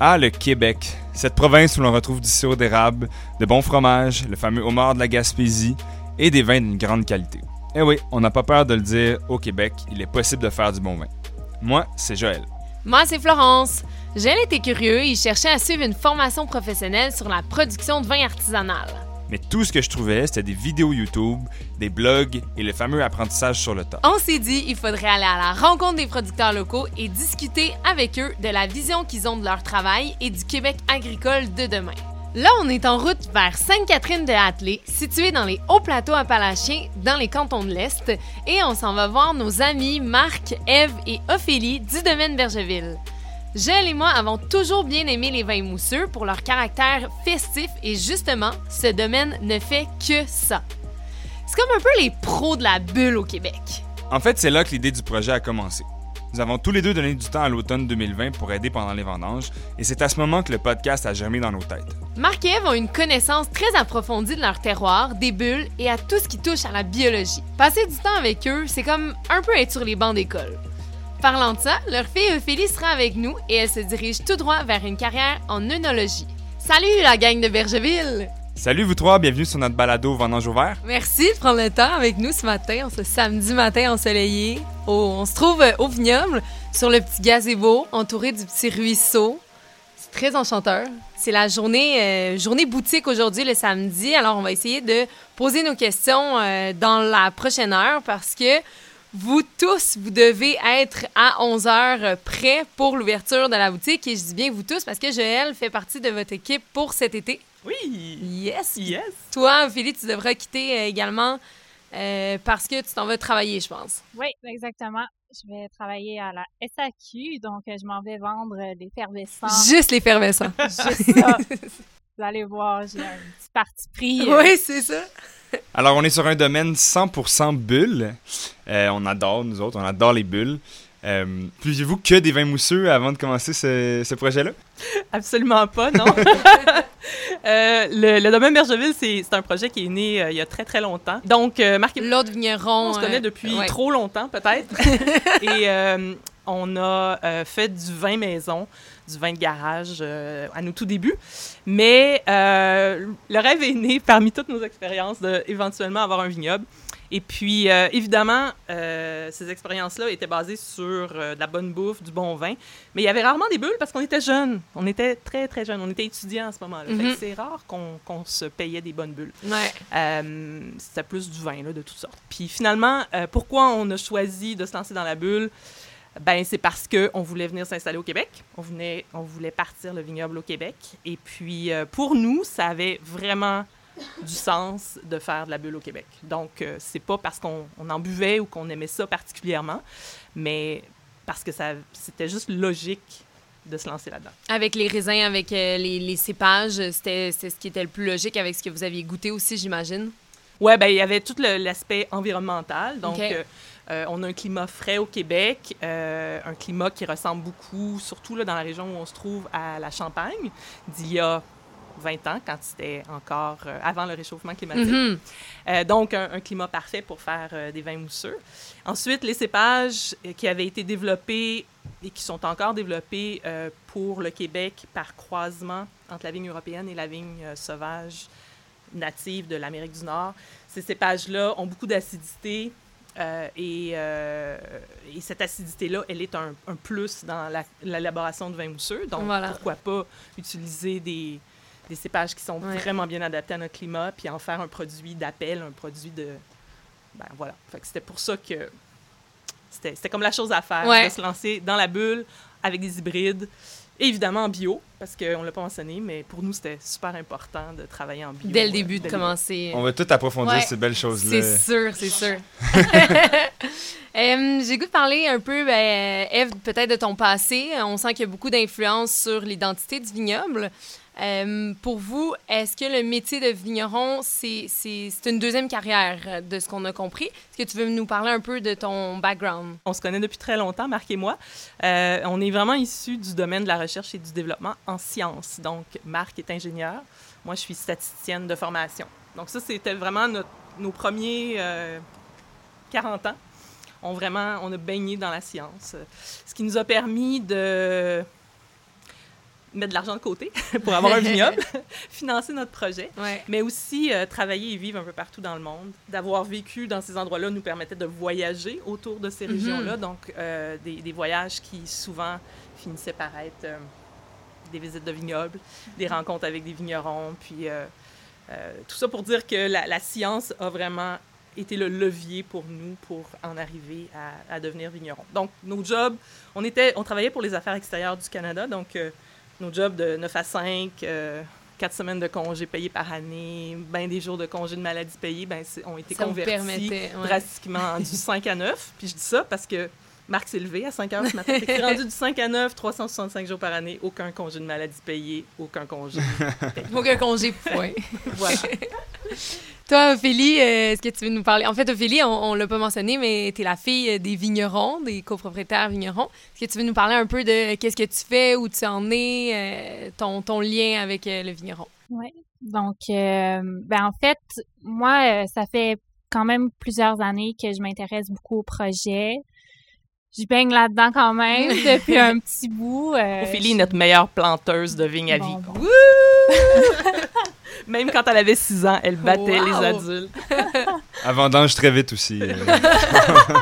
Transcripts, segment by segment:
Ah, le Québec. Cette province où l'on retrouve du sirop d'érable, de bons fromages, le fameux homard de la Gaspésie et des vins d'une grande qualité. Eh oui, on n'a pas peur de le dire, au Québec, il est possible de faire du bon vin. Moi, c'est Joël. Moi, c'est Florence. Joël était curieux et cherchait à suivre une formation professionnelle sur la production de vin artisanal. Mais tout ce que je trouvais, c'était des vidéos YouTube, des blogs et le fameux apprentissage sur le tas. On s'est dit il faudrait aller à la rencontre des producteurs locaux et discuter avec eux de la vision qu'ils ont de leur travail et du Québec agricole de demain. Là, on est en route vers Sainte-Catherine-de-Hatley, située dans les hauts plateaux appalachiens, dans les cantons de l'Est, et on s'en va voir nos amis Marc, Eve et Ophélie du domaine Bergeville. Joël et moi avons toujours bien aimé les vins mousseux pour leur caractère festif et justement, ce domaine ne fait que ça. C'est comme un peu les pros de la bulle au Québec. En fait, c'est là que l'idée du projet a commencé. Nous avons tous les deux donné du temps à l'automne 2020 pour aider pendant les vendanges, et c'est à ce moment que le podcast a germé dans nos têtes. Marc et Eve ont une connaissance très approfondie de leur terroir, des bulles et à tout ce qui touche à la biologie. Passer du temps avec eux, c'est comme un peu être sur les bancs d'école. Parlant de ça, leur fille Ophélie sera avec nous et elle se dirige tout droit vers une carrière en œnologie. Salut la gang de Bergeville! Salut vous trois, bienvenue sur notre balado Vendange au vert. Merci de prendre le temps avec nous ce matin, ce samedi matin ensoleillé. on se trouve euh, au vignoble, sur le petit gazebo, entouré du petit ruisseau. C'est très enchanteur. C'est la journée, euh, journée boutique aujourd'hui, le samedi. Alors, on va essayer de poser nos questions euh, dans la prochaine heure parce que vous tous, vous devez être à 11 h prêts pour l'ouverture de la boutique. Et je dis bien vous tous parce que Joël fait partie de votre équipe pour cet été. Oui! Yes! Yes! Toi, Philippe, tu devras quitter euh, également euh, parce que tu t'en vas travailler, je pense. Oui, exactement. Je vais travailler à la SAQ, donc euh, je m'en vais vendre l'effervescent. Juste l'effervescent. Juste ça. Vous allez voir, j'ai un petit parti pris. Oui, c'est ça. Alors, on est sur un domaine 100% bulles. Euh, on adore, nous autres, on adore les bulles. Euh, vous que des vins mousseux avant de commencer ce, projet-là? Absolument pas, non. Euh, le, domaine Bergeville, c'est un projet qui est né euh, il y a très, très longtemps. Donc, Marc et L'autre vigneron. On se connaît depuis trop longtemps, peut-être. et on a fait du vin maison du vin de garage euh, à nos tout débuts. Mais euh, le rêve est né parmi toutes nos expériences d'éventuellement avoir un vignoble. Et puis, euh, évidemment, ces expériences-là étaient basées sur de la bonne bouffe, du bon vin. Mais il y avait rarement des bulles parce qu'on était jeunes. On était très, très jeunes. On était étudiants à ce moment-là. Mhm. C'est rare qu'on se payait des bonnes bulles. Ouais. C'était plus du vin, là, de toutes sortes. Puis finalement, pourquoi on a choisi de se lancer dans la bulle? Ben, c'est parce qu'on voulait venir s'installer au Québec. On, venait, on voulait partir le vignoble au Québec. Et puis, euh, pour nous, ça avait vraiment du sens de faire de la bulle au Québec. Donc, euh, c'est pas parce qu'on en buvait ou qu'on aimait ça particulièrement, mais parce que ça, c'était juste logique de se lancer là-dedans. Avec les raisins, avec euh, les, les, cépages, c'était ce qui était le plus logique avec ce que vous aviez goûté aussi, j'imagine? Oui, ben il y avait tout l'aspect environnemental. Donc, euh, on a un climat frais au Québec, euh, un climat qui ressemble beaucoup, surtout là, dans la région où on se trouve, à la Champagne, d'il y a 20 ans, quand c'était encore euh, avant le réchauffement climatique. Mm-hmm. donc, un, climat parfait pour faire des vins mousseux. Ensuite, les cépages qui avaient été développés et qui sont encore développés pour le Québec par croisement entre la vigne européenne et la vigne sauvage native de l'Amérique du Nord. Ces cépages-là ont beaucoup d'acidité, euh, euh, et, cette acidité-là, elle est un, plus dans l'élaboration de vins mousseux. Donc, pourquoi pas utiliser des, cépages qui sont vraiment bien adaptés à notre climat, puis en faire un produit d'appel, un produit de... Ben voilà. c'était pour ça que c'était comme la chose à faire, de se lancer dans la bulle avec des hybrides évidemment en bio, parce qu'on ne l'a pas mentionné, mais pour nous, c'était super important de travailler en bio. Dès le début, de commencer. On va tout approfondir ces belles choses-là. C'est sûr, c'est sûr. J'ai goût de parler un peu, ben, Eve, peut-être de ton passé. On sent qu'il y a beaucoup d'influence sur l'identité du vignoble. Euh, pour vous, est-ce que le métier de vigneron, c'est une deuxième carrière euh, de ce qu'on a compris? Est-ce que tu veux nous parler un peu de ton background? On se connaît depuis très longtemps, Marc et moi. Euh, on est vraiment issus du domaine de la recherche et du développement en sciences. Donc, Marc est ingénieur. Moi, je suis statisticienne de formation. Donc, ça, c'était vraiment nos premiers 40 ans. On, vraiment, on a baigné dans la science. Ce qui nous a permis de mettre de l'argent de côté pour avoir un vignoble, financer notre projet, Ouais. mais aussi euh, travailler et vivre un peu partout dans le monde. D'avoir vécu dans ces endroits-là nous permettait de voyager autour de ces Mhm. régions-là, donc euh, des, des voyages qui souvent finissaient par être euh, des visites de vignobles, des rencontres avec des vignerons, puis tout ça pour dire que la, la science a vraiment été le levier pour nous pour en arriver à, à devenir vigneron. Donc, nos jobs, on, était, on travaillait pour les affaires extérieures du Canada, donc nos jobs de 9 à 5, euh, 4 semaines de congés payés par année, ben des jours de congés de maladie payés, ben, c'est- ont été Ça convertis ouais. drastiquement du 5 à 9. Puis je dis ça parce que Marc s'est levé à 5 heures ce matin. C'est rendu du 5 à 9, 365 jours par année, aucun congé de maladie payé, aucun congé. Aucun congé, point. voilà. Toi, Ophélie, euh, est-ce que tu veux nous parler? En fait, Ophélie, on, on l'a pas mentionné, mais tu es la fille euh, des vignerons, des copropriétaires vignerons. Est-ce que tu veux nous parler un peu de qu'est-ce que tu fais, où tu en es, euh, ton, ton lien avec euh, le vigneron? Donc, euh, ben en fait, moi, euh, ça fait quand même plusieurs années que je m'intéresse beaucoup au projet. Je baigne là-dedans quand même depuis un petit bout. euh, Ophélie est notre meilleure planteuse de vigne à vie. Bon, bon. Même quand elle avait 6 ans, elle battait Wow! les adultes. Avant d'ange très vite aussi. euh.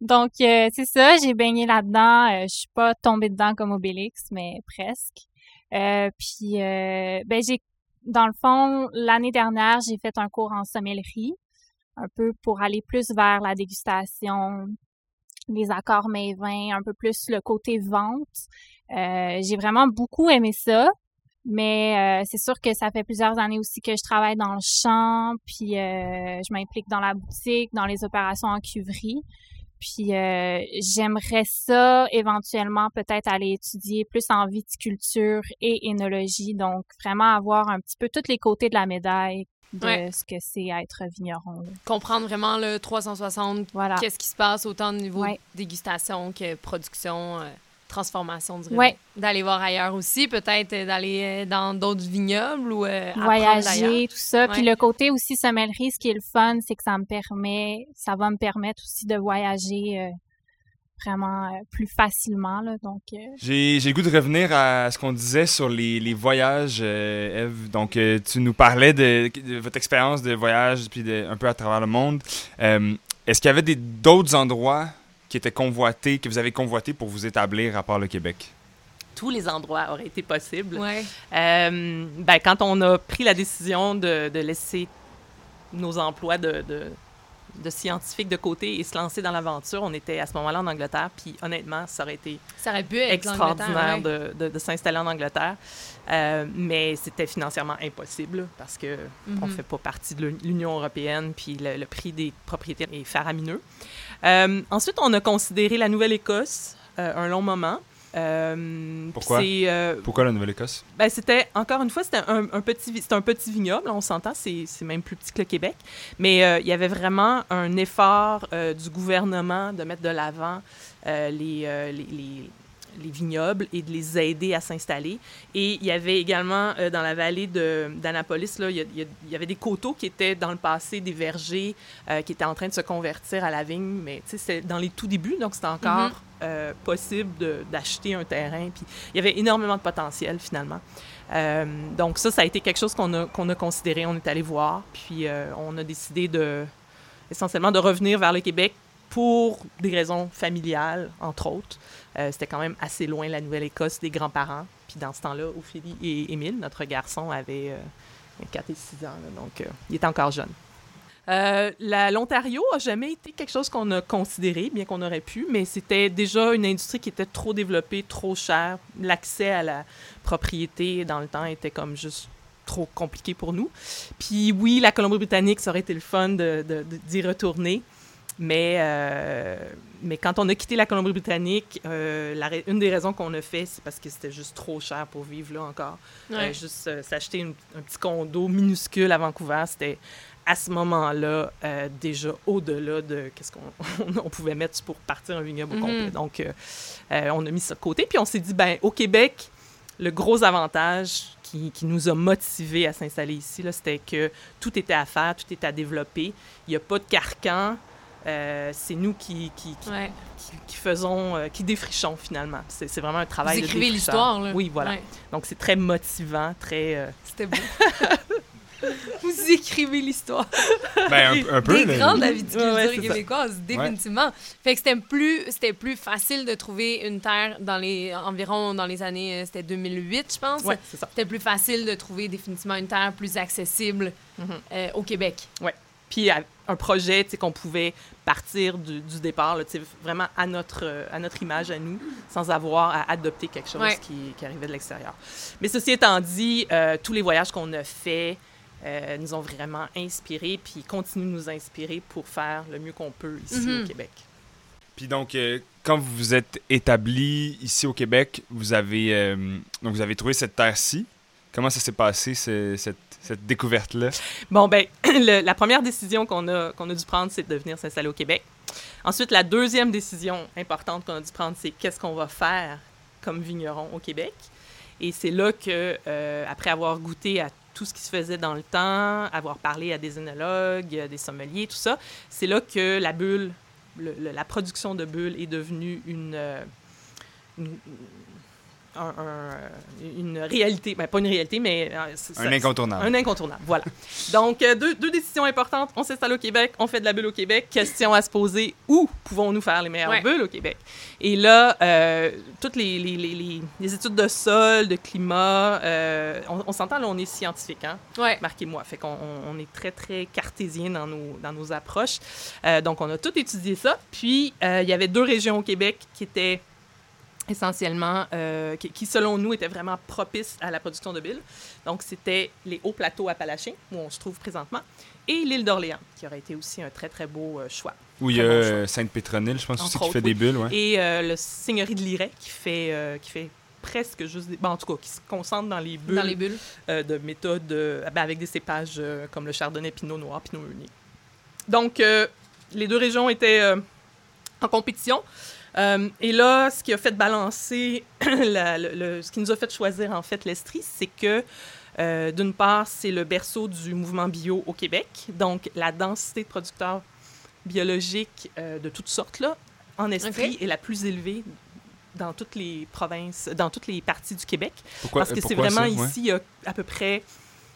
Donc, euh, c'est ça, j'ai baigné là-dedans. Euh, je suis pas tombée dedans comme Obélix, mais presque. Euh, puis, euh, ben, j'ai, dans le fond, l'année dernière, j'ai fait un cours en sommellerie, un peu pour aller plus vers la dégustation, les accords mets vins, un peu plus le côté vente. Euh, j'ai vraiment beaucoup aimé ça. Mais euh, c'est sûr que ça fait plusieurs années aussi que je travaille dans le champ, puis euh, je m'implique dans la boutique, dans les opérations en cuverie. Puis euh, j'aimerais ça éventuellement peut-être aller étudier plus en viticulture et énologie, donc vraiment avoir un petit peu tous les côtés de la médaille de Ouais. ce que c'est être vigneron. là. Comprendre vraiment le 360, Voilà. qu'est-ce qui se passe autant au niveau Ouais. dégustation que production, euh, transformation du Ouais. D'aller voir ailleurs aussi, peut-être euh, d'aller euh, dans d'autres vignobles ou euh. Voyager, tout ça. Puis le côté aussi sommellerie, ce qui est le fun, c'est que ça me permet, ça va me permettre aussi de voyager euh, vraiment euh, plus facilement. Là, donc, euh, J'ai j'ai le goût de revenir à ce qu'on disait sur les, les voyages, euh, Eve. Donc, euh, tu nous parlais de, de votre expérience de voyage, puis de, un peu à travers le monde. Euh, Est-ce qu'il y avait des- d'autres endroits qui étaient convoités, que vous avez convoités pour vous établir à part le Québec? Tous les endroits auraient été possibles. Ouais. Euh, ben, quand on a pris la décision de, de laisser nos emplois de, de, de scientifiques de côté et se lancer dans l'aventure, on était à ce moment-là en Angleterre, puis honnêtement, ça aurait été Ça aurait pu être extraordinaire de, de, de s'installer en Angleterre. Euh, mais c'était financièrement impossible parce que on Mhm. fait pas partie de l'Union européenne, puis le, le prix des propriétés est faramineux. Euh, ensuite, on a considéré la Nouvelle-Écosse euh, un long moment. Euh, Pourquoi? euh, Pourquoi la Nouvelle-Écosse? ben, c'était, encore une fois, c'était un, un petit, c'était un petit vignoble, on s'entend, c'est, c'est même plus petit que le Québec. Mais euh, il y avait vraiment un effort du gouvernement de mettre de l'avant les, les, les- les vignobles et de les aider à s'installer. Et il y avait également, euh, dans la vallée d'Annapolis, là, il y, avait des coteaux qui étaient dans le passé des vergers euh, qui étaient en train de se convertir à la vigne, mais c'était dans les tout débuts, donc c'était encore Mhm. euh, possible d'acheter un terrain. Puis il y avait énormément de potentiel finalement. Donc ça, ça a été quelque chose qu'on a, qu'on a considéré, on est allé voir, puis on a décidé de essentiellement de revenir vers le Québec pour des raisons familiales, entre autres. Euh, C'était quand même assez loin la Nouvelle-Écosse des grands-parents. Puis dans ce temps-là, Ophélie et Émile, notre garçon, avaient euh, 4 et 6 ans, donc euh, il était encore jeune. Euh, L'Ontario a jamais été quelque chose qu'on a considéré, bien qu'on aurait pu, mais c'était déjà une industrie qui était trop développée, trop chère. L'accès à la propriété dans le temps était comme juste trop compliqué pour nous. Puis oui, la Colombie-Britannique, ça aurait été le fun d'y retourner. Mais, euh, mais quand on a quitté la Colombie-Britannique, euh, une des raisons qu'on a fait, c'est parce que c'était juste trop cher pour vivre là encore. Ouais. Euh, juste s'acheter un petit condo minuscule à Vancouver, c'était à ce moment-là déjà au-delà de qu'est-ce qu'on on pouvait mettre pour partir un vignoble au Mhm. complet. Donc, on a mis ça de côté. Puis on s'est dit, ben au Québec, le gros avantage qui, qui nous a motivés à s'installer ici, c'était que tout était à faire, tout était à développer. Il n'y a pas de carcan. Euh, c'est nous qui, qui, qui, Ouais. qui- qui faisons, euh, qui défrichons finalement. C'est c'est vraiment un travail Vous de écrivez l'histoire, là. Oui, voilà. Ouais. Donc c'est très motivant, très... euh, C'était beau. Vous écrivez l'histoire. Ben, un, un peu. Des là. grandes de la viticulture Ouais, ouais, ça. québécoise, définitivement. Fait que c'était plus, c'était plus facile de trouver une terre dans les, environ dans les années, c'était 2008, je pense. ouais, c'est ça. C'était plus facile de trouver définitivement une terre plus accessible Mhm. euh, au Québec. Puis un projet qu'on pouvait partir du, du départ, là, vraiment à notre, euh, à notre image, à nous, sans avoir à adopter quelque chose Ouais. qui, qui arrivait de l'extérieur. Mais ceci étant dit, euh, tous les voyages qu'on a faits euh, nous ont vraiment inspirés, puis continuent de nous inspirer pour faire le mieux qu'on peut ici Mhm. au Québec. Puis donc, euh, quand vous vous êtes établi ici au Québec, vous avez, euh, donc vous avez trouvé cette terre-ci. Comment ça s'est passé, ce- cette, découverte-là? Bon, ben, la première décision qu'on a, dû prendre, c'est de venir s'installer au Québec. Ensuite, la deuxième décision importante qu'on a dû prendre, c'est qu'est-ce qu'on va faire comme vigneron au Québec? Et c'est là que, euh, après avoir goûté à tout ce qui se faisait dans le temps, avoir parlé à des œnologues, euh, des sommeliers, tout ça, c'est là que la bulle, le- le- la production de bulles est devenue une, euh, une, un- un- une réalité. Ben, pas une réalité, mais... euh, c'est- Un ça- incontournable. un incontournable, voilà. Donc, euh, deux, deux décisions importantes. On s'installe au Québec, on fait de la bulle au Québec. Question à se poser, où pouvons-nous faire les meilleures Ouais. bulles au Québec? Et là, euh, toutes les, les, les, les- les études de sol, de climat, euh, on, on s'entend, là, on est scientifique, hein? Ouais. Marquez-moi. Fait qu'on on- on est très, très cartésien dans nos, dans nos approches. Euh, donc, on a tout étudié ça. Puis, euh, il y avait deux régions au Québec qui étaient essentiellement, euh, qui, qui, selon nous, étaient vraiment propices à la production de billes. Donc, c'était les hauts plateaux appalachiens, où on se trouve présentement, et l'île d'Orléans, qui aurait été aussi un très, très beau euh, choix. Où il euh, Sainte-Pétronille, je pense aussi, qui fait des bulles, ouais. Et euh, le Seigneurie de Liret, qui fait, euh, qui fait presque juste des... bon, en tout cas, qui se concentre dans les bulles Dans les bulles. euh, de méthode euh, ben, avec des cépages euh, comme le chardonnay, pinot noir, pinot meunier. Donc, euh, les deux régions étaient euh, en compétition. Euh, et là, ce qui a fait balancer, la- le, le- ce qui nous a fait choisir en fait l'Estrie, c'est que euh, d'une part, c'est le berceau du mouvement bio au Québec. Donc, la densité de producteurs biologiques euh, de toutes sortes là, en Estrie est la plus élevée dans toutes les provinces, dans toutes les parties du Québec. Pourquoi, Parce que c'est vraiment ça, ouais? ici, il y a à peu près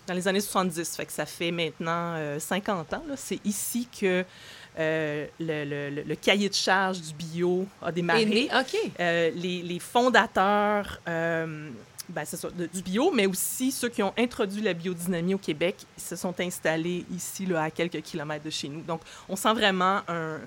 dans les années 70, fait que ça fait maintenant euh, 50 ans. là. C'est ici que euh, le, le- cahier de charge du bio a démarré. Euh, les, les fondateurs euh, ben, ça, de- du bio, mais aussi ceux qui ont introduit la biodynamie au Québec, se sont installés ici, là, à quelques kilomètres de chez nous. Donc, on sent vraiment un-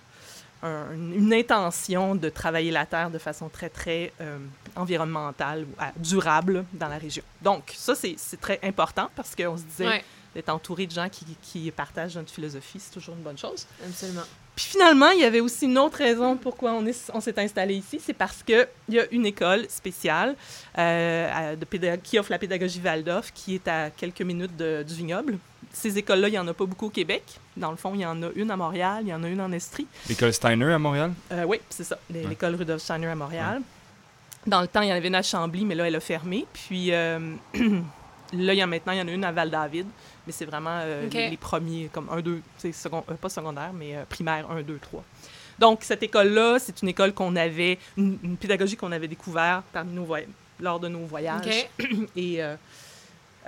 un- une intention de travailler la terre de façon très, très euh, environnementale, ou, durable dans la région. Donc, ça, c'est c'est très important parce qu'on se disait Ouais, d'être entouré de gens qui, qui partagent notre philosophie, c'est toujours une bonne chose. absolument. Puis finalement, il y avait aussi une autre raison pourquoi on est- on s'est installé ici, c'est parce qu'il y a une école spéciale euh, à- de pédag- qui offre la pédagogie Waldorf, qui est à quelques minutes de- du vignoble. Ces écoles-là, il n'y en a pas beaucoup au Québec. Dans le fond, il y en a une à Montréal, il y en a une en Estrie. L'école Steiner à Montréal? Euh, oui, c'est ça, Ouais. l'école Rudolf Steiner à Montréal. Dans le temps, il y en avait une à Chambly, mais là, elle a fermé. Puis euh, là, il y en, maintenant, il y en a une à Val-David, mais c'est vraiment euh, les, les premiers, comme 1, 2, c'est second, euh, pas secondaire, mais euh, primaire 1, 2, 3. Donc, cette école-là, c'est une école qu'on avait, une, une pédagogie qu'on avait découverte parmi nos lors de nos voyages. Et,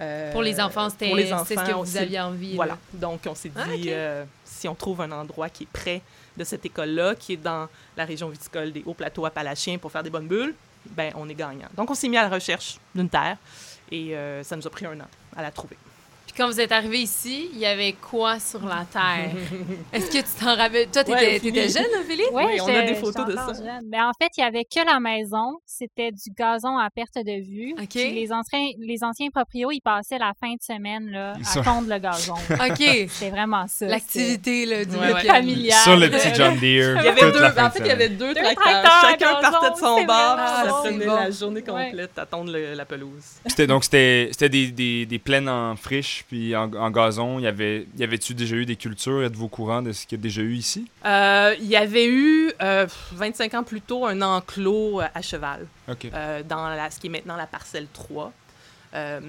euh, Pour les enfants, c'était pour les c'est ce que vous aviez envie. voilà. là. Donc, on s'est dit, Ah, euh, si on trouve un endroit qui est près de cette école-là, qui est dans la région viticole des hauts plateaux appalachiens pour faire des bonnes bulles, ben on est gagnant. Donc, on s'est mis à la recherche d'une terre et euh, ça nous a pris un an à la trouver. Puis quand vous êtes arrivé ici, il y avait quoi sur la terre? Est-ce que tu t'en rappelles? Toi, t'étais Ouais, t'étais Ophélie. jeune, Ophélie? Oui, Oui, on a des photos de ça. Mais en fait, il y avait que la maison. C'était du gazon à perte de vue. OK. Puis les anciens, les anciens proprios, ils passaient la fin de semaine là, à sont- tondre le gazon. OK. C'était vraiment ça. L'activité là, du Ouais, familial. Sur le petit John Deere. Il y avait deux, en fait, il y avait deux, Deux tracteurs. Chacun gazon, partait de son puis ça bon. prenait bon. la journée complète à tondre le- la pelouse. C'était donc c'était c'était des, des, des plaines en friche puis en, en gazon. Il y avait y avait-tu déjà eu des cultures? Êtes-vous au courant de ce qu'il y a déjà eu ici? Euh, il y avait eu, euh, 25 ans plus tôt, un enclos euh, à cheval. Euh, dans la- ce qui est maintenant la parcelle 3. Euh,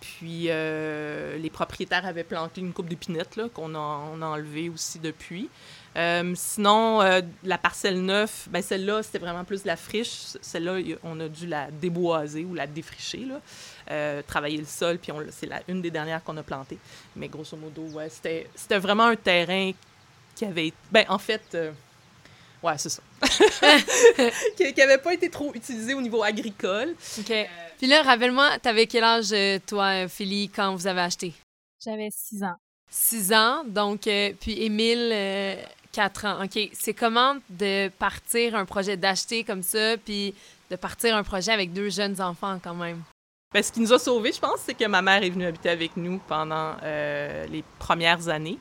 Puis euh, les propriétaires avaient planté une coupe d'épinettes qu'on a, on a enlevé aussi depuis. Euh, sinon, euh, la parcelle neuve, ben celle-là, c'était vraiment plus de la friche. Celle-là, on a dû la déboiser ou la défricher, là. Travailler le sol, puis c'est une des dernières qu'on a plantées. Mais grosso modo, ouais, c'était, c'était vraiment un terrain qui avait... Ben, en fait, ouais, c'est ça. qui n'avait pas été trop utilisé au niveau agricole. OK. Puis là, rappelle-moi, t'avais quel âge, euh, toi, Philly, quand vous avez acheté? J'avais six ans. Six ans, donc, euh, puis Émile, euh, quatre ans. OK. C'est comment de partir un projet, d'acheter comme ça, puis de partir un projet avec deux jeunes enfants quand même? Bien, ce qui nous a sauvés, je pense, c'est que ma mère est venue habiter avec nous pendant les premières années.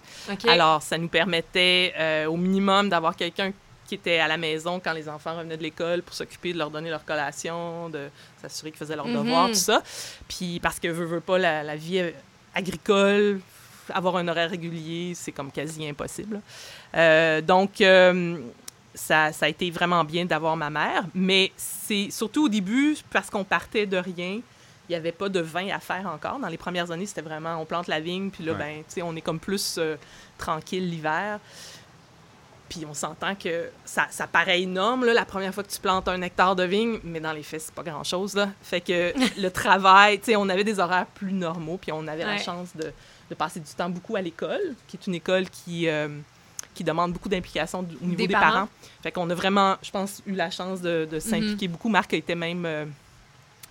Alors, ça nous permettait au minimum d'avoir quelqu'un qui étaient à la maison quand les enfants revenaient de l'école pour s'occuper de leur donner leur collation, de s'assurer qu'ils faisaient leurs devoirs, mhm. tout ça. Puis parce que veut, veut pas, la, vie agricole, avoir un horaire régulier, c'est comme quasi impossible. Euh, donc, euh, ça, ça, a été vraiment bien d'avoir ma mère, mais c'est surtout au début, parce qu'on partait de rien, il n'y avait pas de vin à faire encore. Dans les premières années, c'était vraiment, on plante la vigne, puis là, ben, tu sais, on est comme plus euh, tranquille l'hiver. Puis on s'entend que ça, ça, paraît énorme, là, la première fois que tu plantes un hectare de vigne, mais dans les faits, c'est pas grand-chose. Là. Fait que le travail, tu sais, on avait des horaires plus normaux, puis on avait la chance de, de, passer du temps beaucoup à l'école, qui est une école qui, euh, qui demande beaucoup d'implication au niveau des, parents. Fait qu'on a vraiment, je pense, eu la chance de, de s'impliquer mm-hmm. beaucoup. Marc a été même... Euh,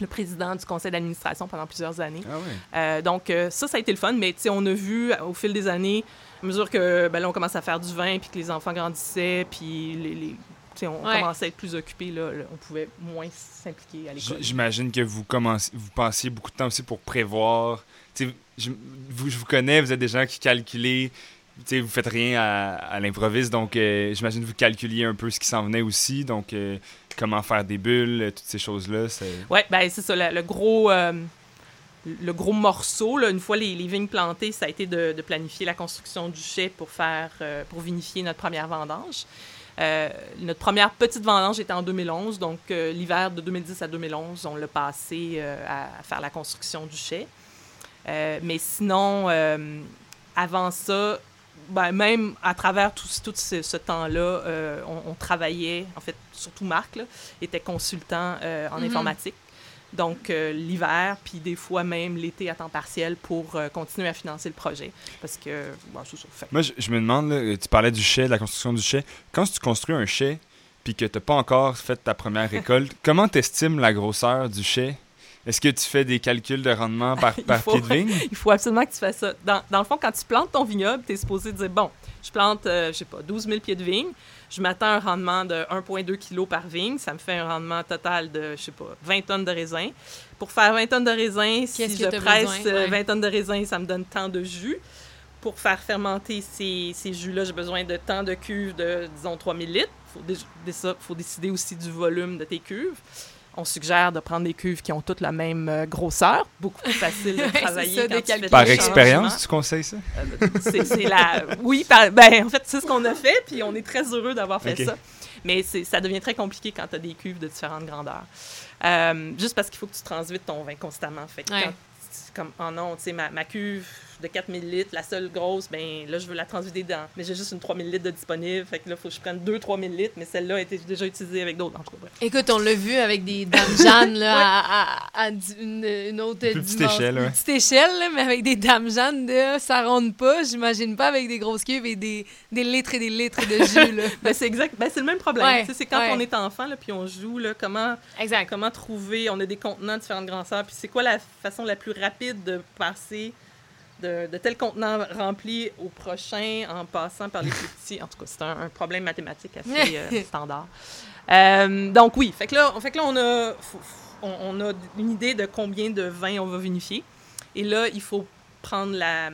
le président du conseil d'administration pendant plusieurs années. Ah ouais. euh, donc, euh, ça, ça a été le fun, mais on a vu au fil des années à mesure que ben là, on commence à faire du vin, puis que les enfants grandissaient, puis les, les on commençait à être plus occupés, là, on pouvait moins s'impliquer à l'école. J'imagine que vous, commencez, vous pensiez beaucoup de temps aussi pour prévoir. je, vous, je vous connais, vous êtes des gens qui calculent, vous faites rien à, l'improviste, donc euh, j'imagine que vous calculiez un peu ce qui s'en venait aussi, donc euh, comment faire des bulles, toutes ces choses-là. Oui, ben c'est ça, le, gros... Euh, le gros morceau, là, une fois les, vignes plantées, ça a été de, planifier la construction du chai pour faire euh, pour vinifier notre première vendange. Euh, notre première petite vendange était en 2011, donc euh, l'hiver de 2010 à 2011, on l'a passé à, faire la construction du chai. mais sinon, avant ça, ben, même à travers tout, tout ce, temps-là, on, travaillait, en fait, surtout Marc, était consultant en mm-hmm. informatique. Donc, euh, l'hiver, puis des fois même l'été à temps partiel pour euh, continuer à financer le projet. Parce que, bon, c'est ça. Moi, je, me demande, tu parlais du chai, de la construction du chai. Quand tu construis un chai, puis que tu n'as pas encore fait ta première récolte, comment tu estimes la grosseur du chai? Est-ce que tu fais des calculs de rendement par, par pied de vigne? Il faut absolument que tu fasses ça. Dans, dans le fond, quand tu plantes ton vignoble, tu es supposé dire, bon, je plante, euh, je sais pas, 12 000 pieds de vigne je m'attends à un rendement de 1,2 kg par vigne. Ça me fait un rendement total de, je sais pas, 20 tonnes de raisin. Pour faire 20 tonnes de raisin, si je presse 20 euh, tonnes de raisin, ça me donne tant de jus. Pour faire fermenter ces, ces jus-là, j'ai besoin de tant de cuves de, disons, 3000 litres. Il faut, faut décider aussi du volume de tes cuves on suggère de prendre des cuves qui ont toutes la même euh, grosseur. Beaucoup plus facile de travailler Par expérience, tu conseilles ça? Euh, c'est la... Oui, ben, en fait, c'est ce qu'on a fait, puis on est très heureux d'avoir fait ça. Mais ça devient très compliqué quand tu as des cuves de différentes grandeurs. Euh, juste parce qu'il faut que tu transvites ton vin constamment. Fait que comme, oh non, tu sais, ma, ma cuve de 4000 litres, la seule grosse, ben là, je veux la transvider dans. Mais j'ai juste une 3000 litres de disponible. Fait que là, il faut que je prenne deux 3000 litres, mais celle-là a été déjà utilisée avec d'autres. Écoute, on l'a vu avec des dames Jeanne, là, à, une, autre petite échelle, ouais. petite échelle, mais avec des dames Jeanne, ça ronde pas. J'imagine pas avec des grosses cuves et des, des litres et des litres de jus, là. ben, c'est exact. Ben, c'est le même problème. c'est quand on est enfant, là, puis on joue, là, comment, exact. comment trouver. On a des contenants de différentes grandeurs, puis c'est quoi la façon la plus rapide de passer de, de tel contenant rempli au prochain en passant par les plus petits. En tout cas, c'est un, problème mathématique assez euh, standard. Euh, donc oui, fait que là, fait que là on, a, on, a une idée de combien de vin on va vinifier. Et là, il faut prendre la,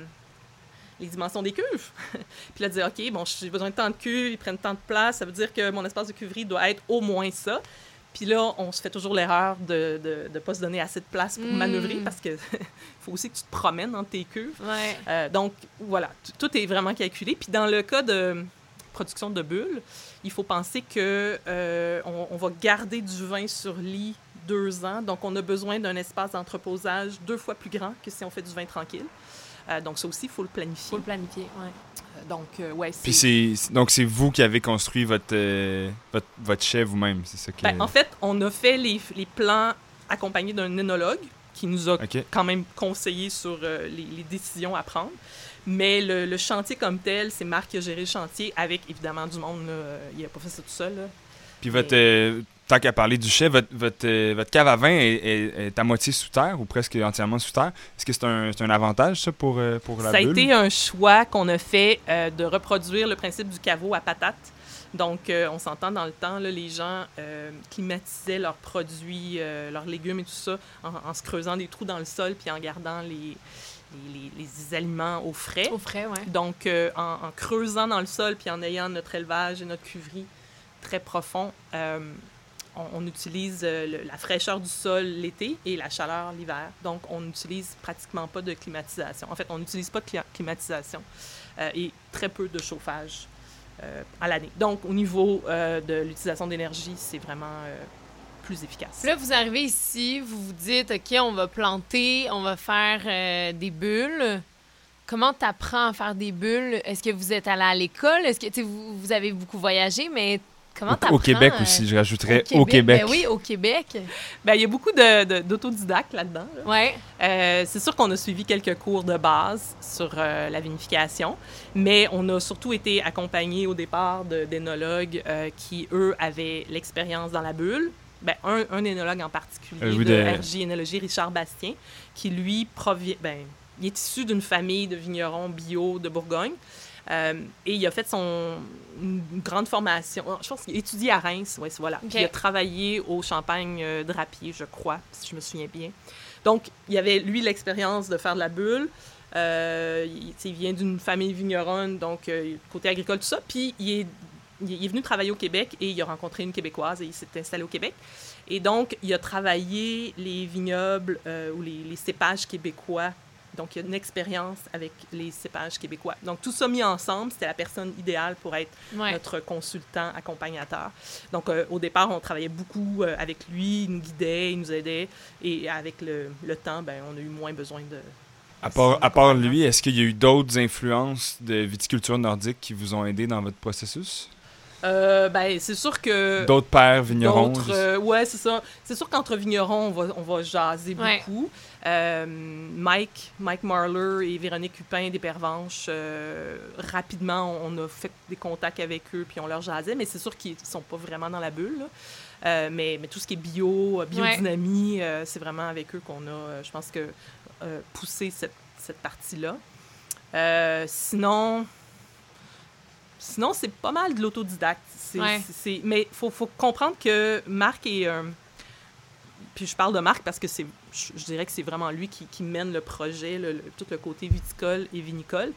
les dimensions des cuves. Puis là, dire, OK, bon, j'ai besoin de tant de cuves, ils prennent tant de place, ça veut dire que mon espace de cuverie doit être au moins ça. Puis là, on se fait toujours l'erreur de ne pas se donner assez de place pour manœuvrer mm. parce qu'il faut aussi que tu te promènes dans tes cuves. Euh, donc, voilà, tout est vraiment calculé. Puis dans le cas de production de bulles, il faut penser que euh, on, va garder du vin sur lit deux ans. Donc, on a besoin d'un espace d'entreposage deux fois plus grand que si on fait du vin tranquille. Euh, donc, ça aussi, il faut le planifier. Il faut le planifier, oui. Euh, donc, euh, ouais, Puis c'est, donc, c'est vous qui avez construit votre, votre, votre chai vous-même, c'est ça que... Ben, en fait, on a fait les, les plans accompagnés d'un énologue qui nous a quand même conseillé sur les, décisions à prendre. Mais le, chantier comme tel, c'est Marc qui a géré le chantier avec évidemment du monde. Il n'a pas fait ça tout seul. Puis votre, tant qu'à parler du chai, votre, votre, euh, votre, cave à vin est, à moitié sous terre ou presque entièrement sous terre? Est-ce que c'est un, un, avantage, ça, pour, euh, pour la Ça a été un choix qu'on a fait euh, de reproduire le principe du caveau à patates. Donc, on s'entend dans le temps, là, les gens climatisaient leurs produits, leurs légumes et tout ça en, se creusant des trous dans le sol puis en gardant les, les, les, aliments au frais. Au frais, oui. Donc, en, en, creusant dans le sol puis en ayant notre élevage et notre cuverie très profond, on, utilise euh, la fraîcheur du sol l'été et la chaleur l'hiver. Donc, on n'utilise pratiquement pas de climatisation. En fait, on n'utilise pas de climatisation euh, et très peu de chauffage euh, à l'année. Donc, au niveau de l'utilisation d'énergie, c'est vraiment plus efficace. Là, vous arrivez ici, vous vous dites, OK, on va planter, on va faire des bulles. Comment tu apprends à faire des bulles? Est-ce que vous êtes allé à l'école? Est-ce que vous, vous avez beaucoup voyagé, mais Comment au, au Québec euh, aussi, je rajouterais au Québec? Ben oui, au Québec. Ben, il y a beaucoup d'autodidactes de, là-dedans. Ouais. Euh, c'est sûr qu'on a suivi quelques cours de base sur euh, la vinification, mais on a surtout été accompagnés au départ d'énologues qui, eux, avaient l'expérience dans la bulle. Ben, un, un énologue en particulier de, de RJ Énologie, Richard Bastien, qui, lui, provient, ben, il est issu d'une famille de vignerons bio de Bourgogne. Euh, et il a fait son une grande formation. Je pense qu'il a étudié à Reims, ouais, voilà. Il a travaillé au Champagne euh, Drapier, je crois, si je me souviens bien. Donc, il avait, lui, l'expérience de faire de la bulle. Euh, il, vient d'une famille vigneronne, donc côté agricole, tout ça. Puis, il est, il est venu travailler au Québec et il a rencontré une Québécoise et il s'est installé au Québec. Et donc, il a travaillé les vignobles ou les, les cépages québécois donc, il y a une expérience avec les cépages québécois. Donc, tout ça mis ensemble, c'était la personne idéale pour être notre consultant accompagnateur. Donc, euh, au départ, on travaillait beaucoup euh, avec lui, il nous guidait, il nous aidait. Et avec le, le temps, ben, on a eu moins besoin de, à part, à part, lui, est-ce qu'il y a eu d'autres influences de viticulture nordique qui vous ont aidé dans votre processus? Euh, ben, c'est sûr que. D'autres pères vignerons. Euh, ouais, c'est ça. C'est sûr qu'entre vignerons, on va, on va jaser beaucoup. Euh, Mike, Mike Marler et Véronique Hupin des Pervenches, rapidement, on a fait des contacts avec eux puis on leur jasait, mais c'est sûr qu'ils sont pas vraiment dans la bulle. mais, mais tout ce qui est bio, biodynamie, c'est vraiment avec eux qu'on a, je pense que, poussé cette, cette partie-là. sinon. Sinon, c'est pas mal de l'autodidacte. Mais il faut, comprendre que Marc est. puis je parle de Marc parce que c'est, je, dirais que c'est vraiment lui qui, mène le projet, tout le côté viticole et vinicole.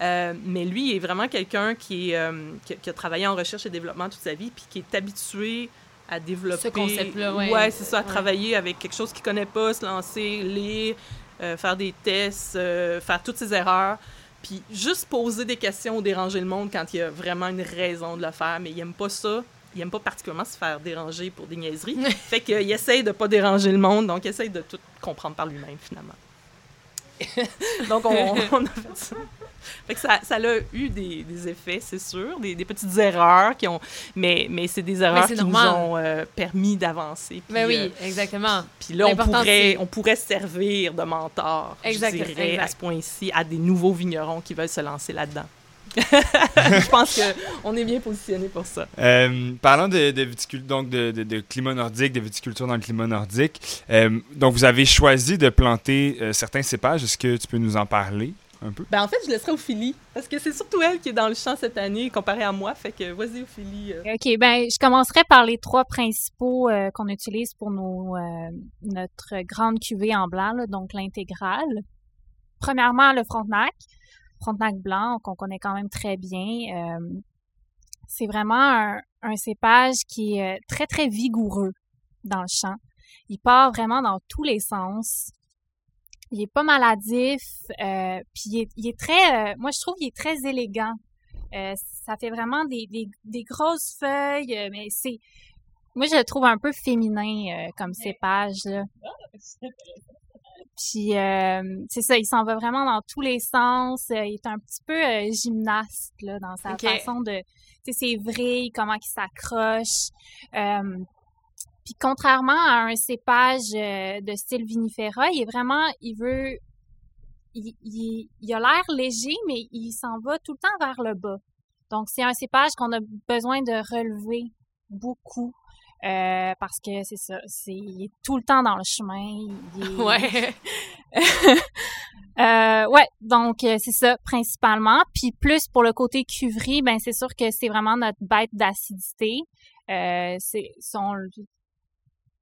Euh, mais lui est vraiment quelqu'un qui, euh, qui, a travaillé en recherche et développement toute sa vie, puis qui est habitué à développer. Ce concept-là, oui. Ouais, c'est ça, à travailler avec quelque chose qu'il connaît pas, se lancer, lire, euh, faire des tests, faire toutes ses erreurs. Puis juste poser des questions ou déranger le monde quand il y a vraiment une raison de le faire, mais il aime pas ça. Il aime pas particulièrement se faire déranger pour des niaiseries. fait qu'il essaye de pas déranger le monde, donc il essaye de tout comprendre par lui-même, finalement. donc, on, on, a fait ça. Fait que ça, ça a eu des, des effets, c'est sûr, des, des, petites erreurs qui ont, mais, mais c'est des erreurs qui nous ont euh, permis d'avancer. Mais oui, euh, exactement. Puis là, on pourrait, on pourrait servir de mentor, exactement, je dirais, à ce point-ci, à des nouveaux vignerons qui veulent se lancer là-dedans. Je pense qu'on est bien positionné pour ça. Euh, parlant de, de, donc de, de, climat nordique, de viticulture dans le climat nordique, donc vous avez choisi de planter certains cépages. Est-ce que tu peux nous en parler? Ben, en fait, je laisserai Ophélie, parce que c'est surtout elle qui est dans le champ cette année comparé à moi. Fait que vas-y, Ophélie. Euh. OK, ben je commencerai par les trois principaux euh, qu'on utilise pour nos, euh, notre grande cuvée en blanc, donc l'intégrale. Premièrement, le Frontenac. Frontenac blanc, qu'on connaît quand même très bien. c'est vraiment un, un cépage qui est très, très vigoureux dans le champ. Il part vraiment dans tous les sens il est pas maladif, euh, puis il est, très, euh, moi je trouve qu'il est très élégant. Euh, ça fait vraiment des, des, grosses feuilles, mais c'est, moi, je le trouve un peu féminin comme cépage. Là. Puis euh, c'est ça, il s'en va vraiment dans tous les sens. Euh, il est un petit peu euh, gymnaste là, dans sa façon de, tu sais, c'est vrai, comment il s'accroche. puis contrairement à un cépage de style vinifera, il est vraiment, il veut, il, il, il a l'air léger, mais il s'en va tout le temps vers le bas. Donc c'est un cépage qu'on a besoin de relever beaucoup euh, parce que c'est ça, c'est il est tout le temps dans le chemin. Ouais. euh, ouais, donc euh, c'est ça principalement. Puis plus pour le côté cuivri, ben c'est sûr que c'est vraiment notre bête d'acidité. Euh, c'est son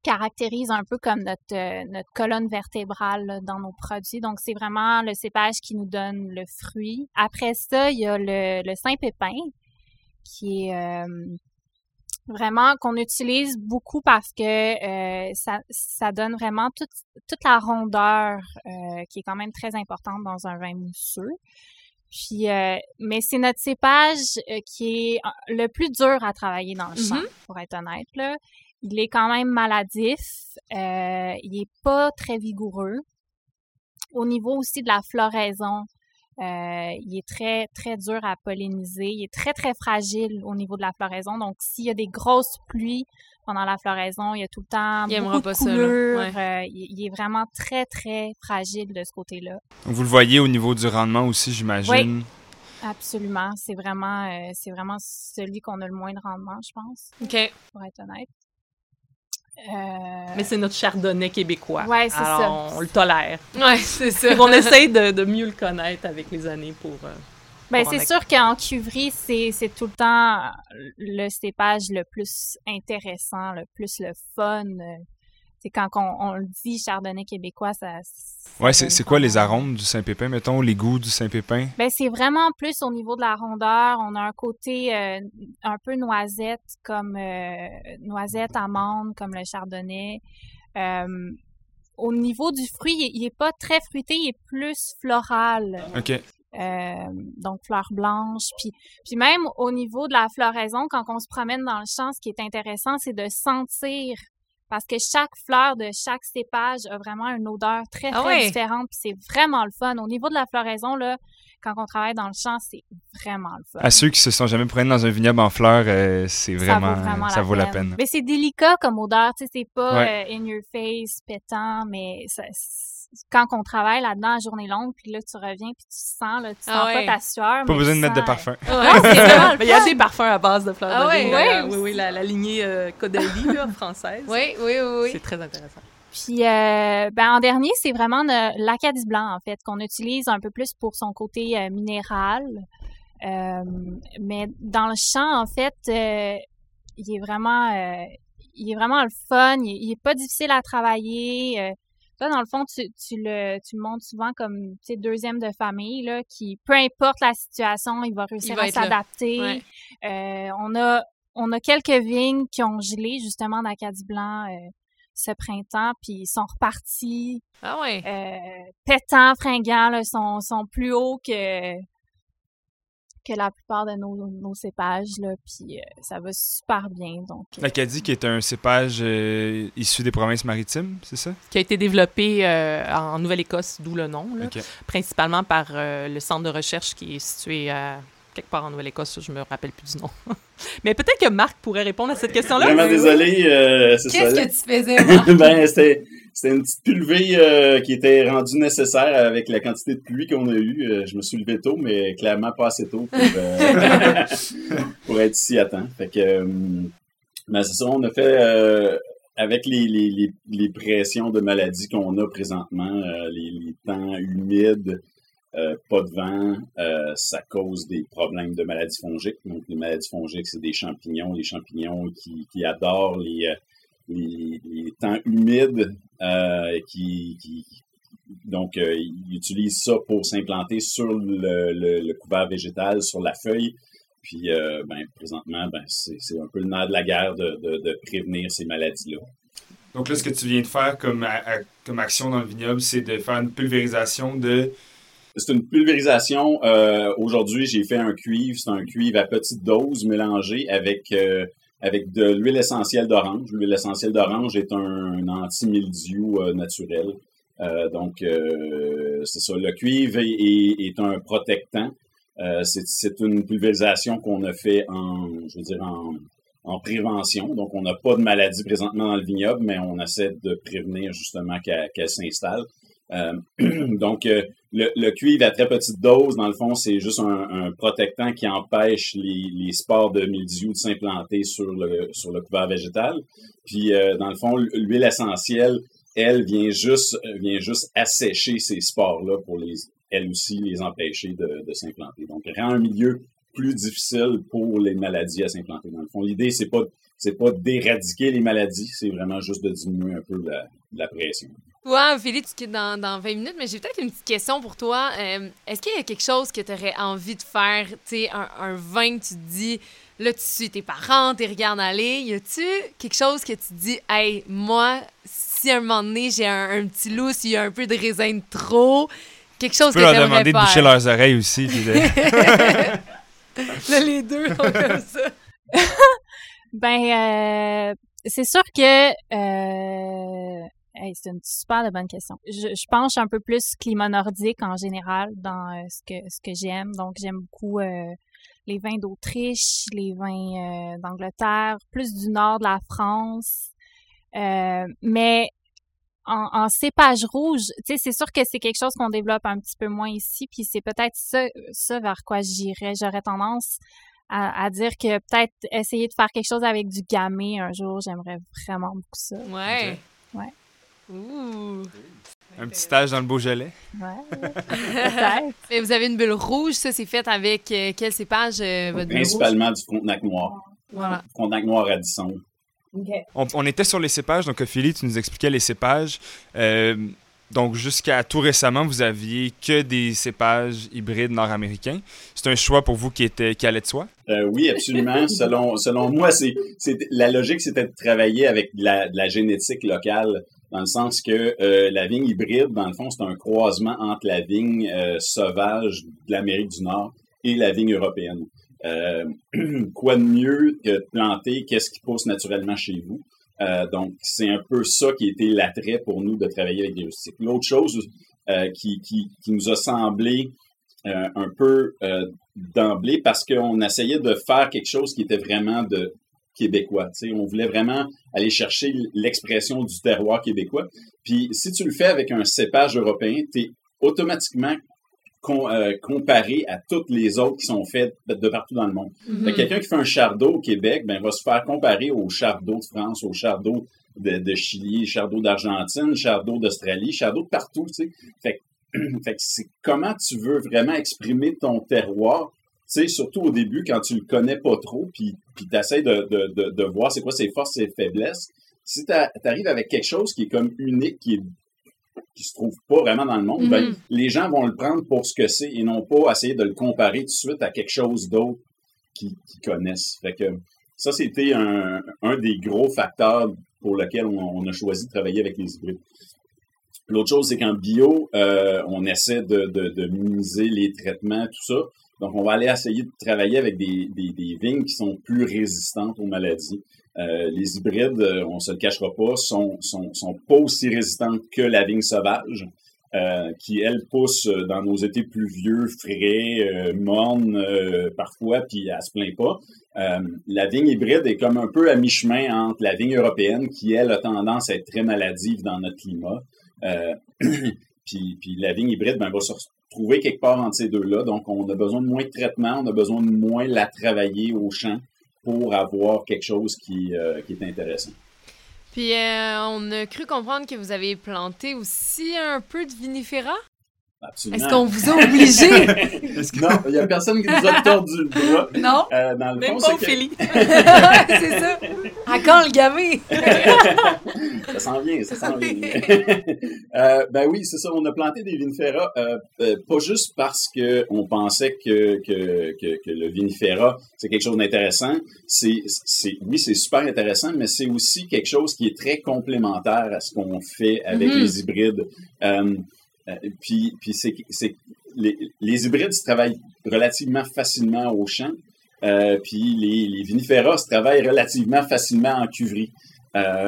caractérise un peu comme notre notre colonne vertébrale dans nos produits. Donc c'est vraiment le cépage qui nous donne le fruit. Après ça, il y a le, le saint pépin qui est vraiment qu'on utilise beaucoup parce que euh, ça, ça donne vraiment toute, toute la rondeur euh, qui est quand même très importante dans un vin mousseux. Puis, euh, mais c'est notre cépage qui est le plus dur à travailler dans le champ, mm-hmm. pour être honnête. Là. Il est quand même maladif, il est pas très vigoureux. Au niveau aussi de la floraison, euh, il est très, très dur à polliniser. Il est très, très fragile au niveau de la floraison. Donc, s'il y a des grosses pluies pendant la floraison, il y a tout le temps il beaucoup de pas couleurs. Euh, il, est vraiment très, très fragile de ce côté-là. Vous le voyez au niveau du rendement aussi, j'imagine? Oui. Absolument, c'est vraiment, euh, c'est vraiment celui qu'on a le moins de rendement, je pense. Ok. Pour être honnête. Euh, Mais c'est notre chardonnay québécois. Ouais, c'est ça. On le tolère. Ouais, c'est ça. on essaye de, mieux le connaître avec les années pour. Euh, ben, c'est sûr qu'en cuverie, c'est tout le temps le cépage le plus intéressant, le plus le fun. C'est quand on, le dit chardonnay québécois, ça. ouais, c'est quoi les arômes du Saint-Pépin, mettons, les goûts du Saint-Pépin? Ben, c'est vraiment plus au niveau de la rondeur. On a un côté euh, un peu noisette, comme euh, noisette, amande, comme le chardonnay. Euh, au niveau du fruit, il, est pas très fruité, il est plus floral. OK. donc fleurs blanches. Puis, puis même au niveau de la floraison, quand on se promène dans le champ, ce qui est intéressant, c'est de sentir parce que chaque fleur de chaque cépage a vraiment une odeur très, ah très différente. Puis c'est vraiment le fun. Au niveau de la floraison, là, quand on travaille dans le champ, c'est vraiment le fun. À ceux qui se sont jamais pris dans un vignoble en fleurs, euh, c'est vraiment, ça vaut, vraiment ça la, vaut peine. la, peine. Mais c'est délicat comme odeur, tu sais, c'est pas euh, in your face, pétant, mais ça, quand on travaille là-dedans à journée longue, puis là, tu reviens, puis tu sens, là, tu ah sens pas ta sueur. Pas besoin de mettre de parfum. il y a des parfums à base de fleurs ah, de oui, oui, oui, la, lignée euh, française. Oui, oui, oui. C'est très intéressant. Puis, euh, ben, en dernier, c'est vraiment l'Acadie blanc, en fait, qu'on utilise un peu plus pour son côté euh, minéral. Euh, mais dans le champ, en fait, il est vraiment, il est vraiment le fun. Il, il, est pas difficile à travailler dans le fond, tu, tu, le, tu montres souvent comme deuxième de famille, là, qui, peu importe la situation, il va réussir à s'adapter. Euh, on a on a quelques vignes qui ont gelé justement d'Acadie Blanc euh, ce printemps, puis ils sont repartis. Ah ouais. Euh, pétants, fringants, là, sont, sont plus hauts que que la plupart de nos, cépages, là, puis euh, ça va super bien. Donc, euh. L'Acadie, qui est un cépage euh, issu des provinces maritimes, c'est ça? Qui a été développé en Nouvelle-Écosse, d'où le nom, principalement par le centre de recherche qui est situé à quelque part en Nouvelle-Écosse, je me rappelle plus du nom. Mais peut-être que Marc pourrait répondre à cette question-là. Vraiment désolé. Qu'est-ce que tu faisais, ben, c'était c'était une petite pulvée euh, qui était rendue nécessaire avec la quantité de pluie qu'on a eue. Euh, je me suis levé tôt, mais clairement pas assez tôt pour, euh, pour être ici à temps. Fait que, ben, c'est ça, on a fait avec les, les, les, pressions de maladie qu'on a présentement, les, temps humides, pas de vent, ça cause des problèmes de maladies fongiques. Donc, les maladies fongiques, c'est des champignons, les champignons qui, qui adorent les les, temps humides euh, qui, donc euh, ils utilisent ça pour s'implanter sur le, couvert végétal, sur la feuille. Puis euh, ben, présentement, ben, c'est un peu le nerf de la guerre de, prévenir ces maladies-là. Donc là, ce que tu viens de faire comme, comme action dans le vignoble, c'est de faire une pulvérisation de... C'est une pulvérisation. Aujourd'hui, j'ai fait un cuivre. C'est un cuivre à petite dose mélangé avec avec de l'huile essentielle d'orange. L'huile essentielle d'orange est un, anti-mildiou euh, naturel. Euh, donc, euh, c'est ça. Le cuivre est, un protectant. c'est une pulvérisation qu'on a fait en, je veux dire, en, prévention. Donc, on n'a pas de maladie présentement dans le vignoble, mais on essaie de prévenir justement qu'elle s'installe. Euh, donc, euh, le, cuivre à très petite dose, dans le fond, c'est juste un, protectant qui empêche les, spores de mildiou de s'implanter sur le, sur le couvert végétal. Puis, euh, dans le fond, l'huile essentielle, elle vient juste, vient juste assécher ces spores-là pour les, elle aussi, les empêcher de, de s'implanter. Donc, rend un milieu plus difficile pour les maladies à s'implanter. Dans le fond, l'idée, c'est pas, c'est pas d'éradiquer les maladies, c'est vraiment juste de diminuer un peu la, la pression. Ouais, Philippe, tu quittes dans, dans 20 minutes, mais j'ai peut-être une petite question pour toi. Euh, est-ce qu'il y a quelque chose que tu aurais envie de faire, tu sais, un, un, vin que tu te dis, là, tu suis tes parents, tu regardes aller, y a-tu quelque chose que tu te dis, hey, moi, si à un moment donné, j'ai un, petit loup, s'il y a un peu de raisin de trop, quelque chose tu peux que leur demander de boucher leurs oreilles aussi. Puis là, les deux sont comme ça. ben, euh, c'est sûr que... Euh c'est une super bonne question. Je, je, penche un peu plus climat nordique en général dans euh, ce que ce que j'aime. Donc j'aime beaucoup euh, les vins d'Autriche, les vins euh, d'Angleterre, plus du nord de la France. mais en, en, cépage rouge, tu sais, c'est sûr que c'est quelque chose qu'on développe un petit peu moins ici, puis c'est peut-être ça, ça vers quoi j'irais. J'aurais tendance à, à, dire que peut-être essayer de faire quelque chose avec du gamay un jour, j'aimerais vraiment beaucoup ça. Ouais. Ouais. Un petit stage dans le Beaujolais. Ouais. Et vous avez une bulle rouge, ça c'est fait avec euh, quel cépage euh, votre Principalement du Frontenac noir. Voilà. Frontenac noir à Disson. On, était sur les cépages, donc Ophélie, tu nous expliquais les cépages. Euh, donc jusqu'à tout récemment, vous aviez que des cépages hybrides nord-américains. C'est un choix pour vous qui était qui allait de soi? Oui, absolument. selon selon moi, c'est la logique, c'était de travailler avec la, de la génétique locale dans le sens que euh, la vigne hybride, dans le fond, c'est un croisement entre la vigne euh, sauvage de l'Amérique du Nord et la vigne européenne. Euh, quoi de mieux que de planter qu'est-ce qui pousse naturellement chez vous? Donc, c'est un peu ça qui était l'attrait pour nous de travailler avec des rustiques. L'autre chose qui, qui, qui, nous a semblé un peu d'emblée, parce qu'on essayait de faire quelque chose qui était vraiment de québécois. On voulait vraiment aller chercher l'expression du terroir québécois. Puis si tu le fais avec un cépage européen, tu es automatiquement euh, comparé à toutes les autres qui sont faites de, partout dans le monde. Mm-hmm. Quelqu'un qui fait un chardot au Québec, ben, va se faire comparer au chardot de France, au chardot de, de Chili, chardot d'Argentine, chardot d'Australie, chardot de partout. Fait, fait c'est comment tu veux vraiment exprimer ton terroir sais, surtout au début, quand tu le connais pas trop, puis, puis tu essaies de, de, de, voir c'est quoi ses forces et ses faiblesses, si tu arrives avec quelque chose qui est comme unique, qui est qui se trouve pas vraiment dans le monde, ben, mm-hmm. les gens vont le prendre pour ce que c'est et non pas essayer de le comparer tout de suite à quelque chose d'autre qu'ils connaissent. Fait que ça, c'était un, un, des gros facteurs pour lequel on, a choisi de travailler avec les hybrides. L'autre chose, c'est qu'en bio, euh, on essaie de, de, de, minimiser les traitements, tout ça. Donc, on va aller essayer de travailler avec des, des, vignes qui sont plus résistantes aux maladies. Euh, les hybrides, euh, on se le cachera pas, sont, sont, pas aussi résistantes que la vigne sauvage, euh, qui, elle, pousse dans nos étés pluvieux, frais, mornes parfois, puis elle se plaint pas. la vigne hybride est comme un peu à mi-chemin entre la vigne européenne, qui, elle, a tendance à être très maladive dans notre climat. puis, puis la vigne hybride ben, va se trouver quelque part entre ces deux-là. Donc, on a besoin de moins de traitement, on a besoin de moins la travailler au champ pour avoir quelque chose qui, euh, qui est intéressant. Puis, euh, on a cru comprendre que vous avez planté aussi un peu de vinifera? Est-ce qu'on vous a obligé? non, il n'y a personne qui nous a tordu le bras. Non, euh, dans le même fond, pas c'est ça. À quand le gamin? ça s'en vient, ça s'en vient. euh, ben oui, c'est ça. On a planté des vinifera, euh, euh, pas juste parce qu'on pensait que, que, que, que, le vinifera, c'est quelque chose d'intéressant. C'est, c'est, oui, c'est super intéressant, mais c'est aussi quelque chose qui est très complémentaire à ce qu'on fait avec mm-hmm. les hybrides. Euh, euh, puis, puis c'est, les, les, hybrides se travaillent relativement facilement au champ. puis les, les vinifera se travaillent relativement facilement en cuverie.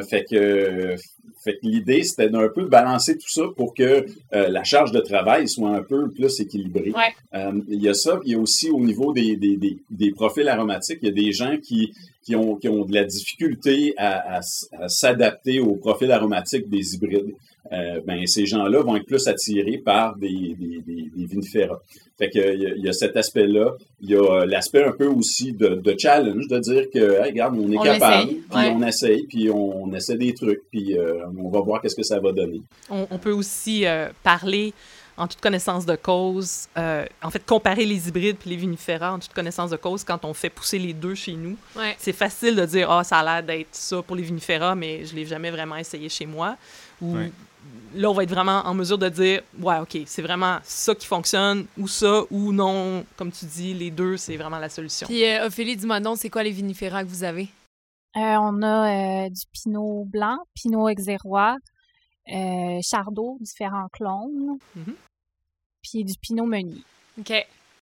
fait que fait que l'idée, c'était d'un peu balancer tout ça pour que euh, la charge de travail soit un peu plus équilibrée. Euh, il y a ça, il y a aussi au niveau des, des, des, des, profils aromatiques, il y a des gens qui, qui, ont, qui ont de la difficulté à, à, s'adapter au profil aromatique des hybrides. Euh, ben, ces gens-là vont être plus attirés par des, des, des, des vinifera. Fait que il y, a cet aspect-là. Il y a l'aspect un peu aussi de, de, challenge, de dire que, regarde, on est capable, puis on essaye, puis on, essaie des trucs, puis euh, on va voir qu'est-ce que ça va donner. On, on peut aussi euh, parler en toute connaissance de cause, euh, en fait, comparer les hybrides puis les vinifera en toute connaissance de cause quand on fait pousser les deux chez nous. C'est facile de dire, ah, oh, ça a l'air d'être ça pour les vinifera, mais je l'ai jamais vraiment essayé chez moi. Ou là, on va être vraiment en mesure de dire, ouais, OK, c'est vraiment ça qui fonctionne, ou ça, ou non. Comme tu dis, les deux, c'est vraiment la solution. Puis, euh, Ophélie, dis-moi donc, c'est quoi les vinifera que vous avez? Euh, on a du pinot blanc, pinot exérois, euh, Chardot, différents clones, mm-hmm. puis du Pinot Meunier. OK.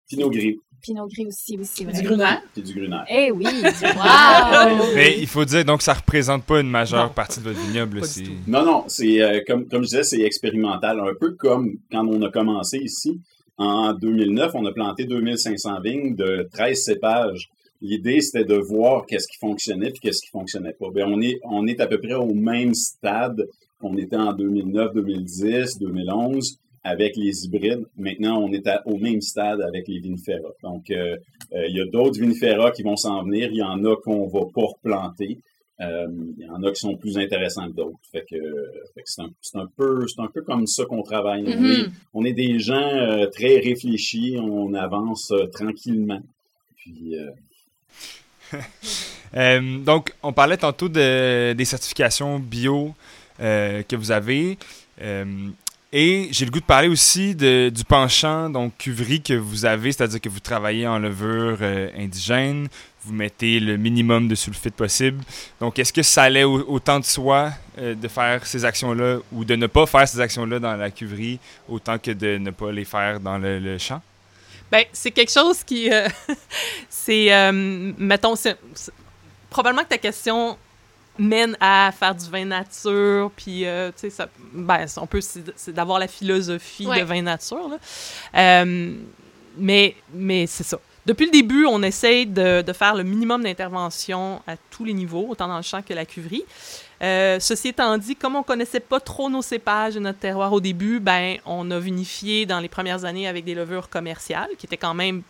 Pinot Gris. Pinot Gris aussi, aussi. Du Gruner. Puis du Gruner. Eh oui! wow! Mais il faut dire, donc, ça représente pas une majeure partie de votre vignoble. Non, non, c'est, euh, comme, comme je disais, c'est expérimental. Un peu comme quand on a commencé ici. En 2009, on a planté 2500 vignes de 13 cépages. L'idée, c'était de voir qu'est-ce qui fonctionnait et qu'est-ce qui fonctionnait pas. Bien, on est, on est à peu près au même stade qu'on était en 2009, 2010, 2011 avec les hybrides. Maintenant, on est au même stade avec les vinifera. Donc, euh, euh, il y a d'autres vinifera qui vont s'en venir. Il y en a qu'on va pas replanter. Euh, il y en a qui sont plus intéressants que d'autres. Fait que, c'est, un, peu, c'est un peu comme ça qu'on travaille. on, est, mm-hmm. on, est, des gens très réfléchis. On avance tranquillement. Puis, donc, on parlait tantôt de, des certifications bio. Euh, que vous avez. Euh, et j'ai le goût de parler aussi de, du penchant, donc cuverie que vous avez, c'est-à-dire que vous travaillez en levure euh, indigène, vous mettez le minimum de sulfite possible. Donc, est-ce que ça allait autant de soi de faire ces actions-là ou de ne pas faire ces actions-là dans la cuverie autant que de ne pas les faire dans le, champ? Bien, c'est quelque chose qui. c'est. mettons, probablement que ta question mène à faire du vin nature, puis, euh, tu sais, ça, ben, on peut, c'est d'avoir la philosophie de vin nature, là. Euh, mais, mais c'est ça. Depuis le début, on essaye de, de faire le minimum d'intervention à tous les niveaux, autant dans le champ que la cuverie. Euh, ceci étant dit, comme on connaissait pas trop nos cépages et notre terroir au début, ben on a vinifié dans les premières années avec des levures commerciales qui étaient quand même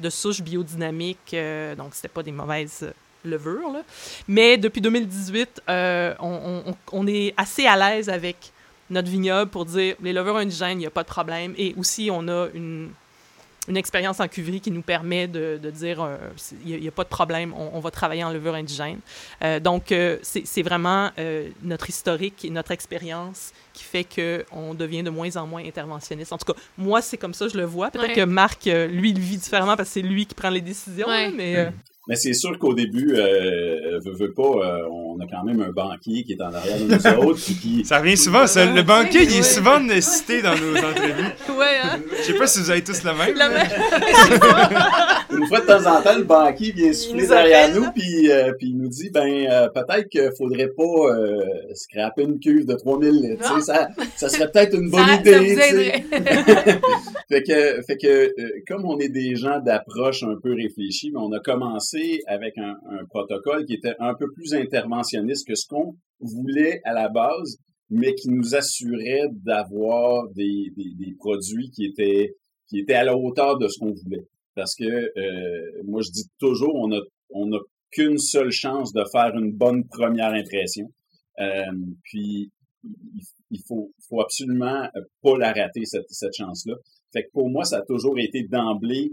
de souche biodynamique, euh, donc c'était pas des mauvaises levure. Là. Mais depuis 2018, euh, on, on, on, est assez à l'aise avec notre vignoble pour dire les levures indigènes, il n'y a pas de problème. Et aussi, on a une, une expérience en cuverie qui nous permet de, de dire euh, il n'y a, pas de problème, on, on, va travailler en levure indigène. Euh, donc, euh, c'est vraiment euh, notre historique et notre expérience qui fait qu'on devient de moins en moins interventionniste. En tout cas, moi, c'est comme ça je le vois. Peut-être que Marc, lui, il vit différemment parce que c'est lui qui prend les décisions. Ouais. mais, mais c'est sûr qu'au début, euh, veut, pas, euh, on a quand même un banquier qui est en arrière de nous autres. Qui... Ça revient souvent, ça. Le banquier, il est souvent cité dans nos entrevues. Ouais, hein? Je sais pas si vous avez tous le même. Une fois de temps en temps, le banquier vient souffler derrière nous, puis, euh, puis il nous dit, ben, euh, peut-être qu'il faudrait pas euh, scraper une cuve de 3000 litres. Ça, ça serait peut-être une bonne ça, idée. Ça fait que, fait que comme on est des gens d'approche un peu réfléchis, mais on a commencé avec un, protocole qui était un peu plus interventionniste que ce qu'on voulait à la base, mais qui nous assurait d'avoir des, produits qui étaient qui étaient à la hauteur de ce qu'on voulait. Parce que euh, moi je dis toujours, on a on n'a qu'une seule chance de faire une bonne première impression. Euh, puis il, faut, faut absolument pas la rater cette, cette chance-là. Fait que pour moi, ça a toujours été d'emblée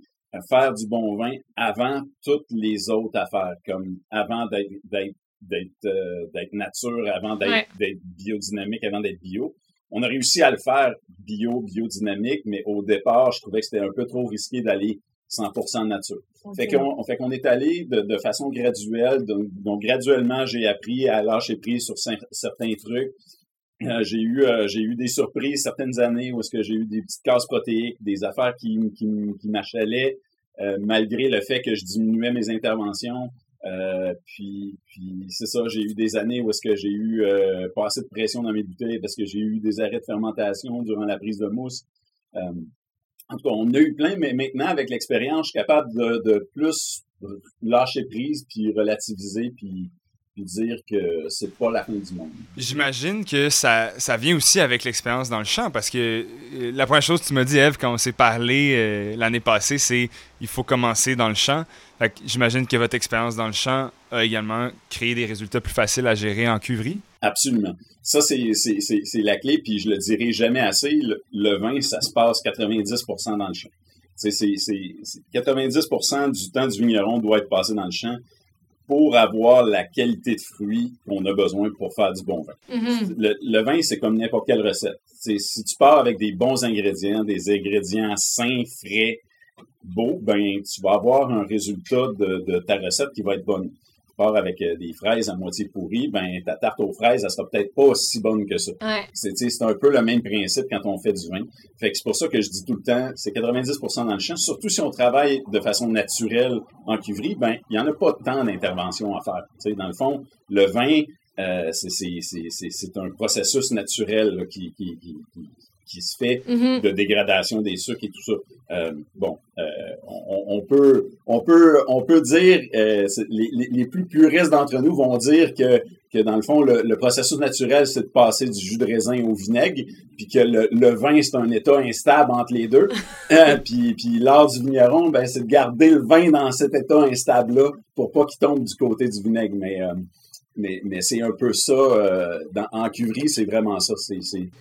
faire du bon vin avant toutes les autres affaires, comme avant d'être d'être d'être euh, nature, avant d'être d'être biodynamique, avant d'être bio. On a réussi à le faire bio, biodynamique, mais au départ, je trouvais que c'était un peu trop risqué d'aller 100% nature. Fait qu'on fait qu'on est allé de, de façon graduelle, donc, donc graduellement j'ai appris à lâcher prise sur certains trucs, euh, j'ai eu euh, j'ai eu des surprises certaines années où est-ce que j'ai eu des petites cases protéiques, des affaires qui qui, qui m'achalaient. malgré le fait que je diminuais mes interventions. puis, puis c'est ça, j'ai eu des années où est-ce que j'ai eu pas assez de pression dans mes bouteilles parce que j'ai eu des arrêts de fermentation durant la prise de mousse. en tout cas, on a eu plein, mais maintenant, avec l'expérience, je suis capable de, de plus lâcher prise, puis relativiser, puis puis dire que c'est pas la fin du monde. J'imagine que ça, ça vient aussi avec l'expérience dans le champ, parce que euh, la première chose que tu m'as dit, Eve, quand on s'est parlé euh, l'année passée, c'est il faut commencer dans le champ. J'imagine que votre expérience dans le champ a également créé des résultats plus faciles à gérer en cuverie. Absolument. Ça, c'est la clé, puis je le dirai jamais assez. Le, vin, ça se passe 90% dans le champ. C'est 90% du temps du vigneron doit être passé dans le champ pour avoir la qualité de fruits qu'on a besoin pour faire du bon vin. Mm-hmm. le, vin, c'est comme n'importe quelle recette. si tu pars avec des bons ingrédients, des ingrédients sains, frais, beaux, ben tu vas avoir un résultat de ta recette qui va être bonne avec euh, des fraises à moitié pourries, ben ta tarte aux fraises, elle sera peut-être pas aussi bonne que ça. C'est un peu le même principe quand on fait du vin. Fait que c'est pour ça que je dis tout le temps, c'est 90% dans le champ. Surtout si on travaille de façon naturelle en cuverie, ben il y en a pas tant d'interventions à faire. dans le fond, le vin, euh, c'est un processus naturel qui, qui se fait mm-hmm. de dégradation des sucres et tout ça. Euh, bon, euh, on, peut, on peut, on peut dire, euh, les, les, plus puristes d'entre nous vont dire que, que dans le fond, le, processus naturel, c'est de passer du jus de raisin au vinaigre, puis que le, le vin, c'est un état instable entre les deux. puis, puis l'art du vigneron, ben, c'est de garder le vin dans cet état instable-là pour pas qu'il tombe du côté du vinaigre. Mais mais, mais c'est un peu ça. Euh, dans, en cuverie, c'est vraiment ça. C'est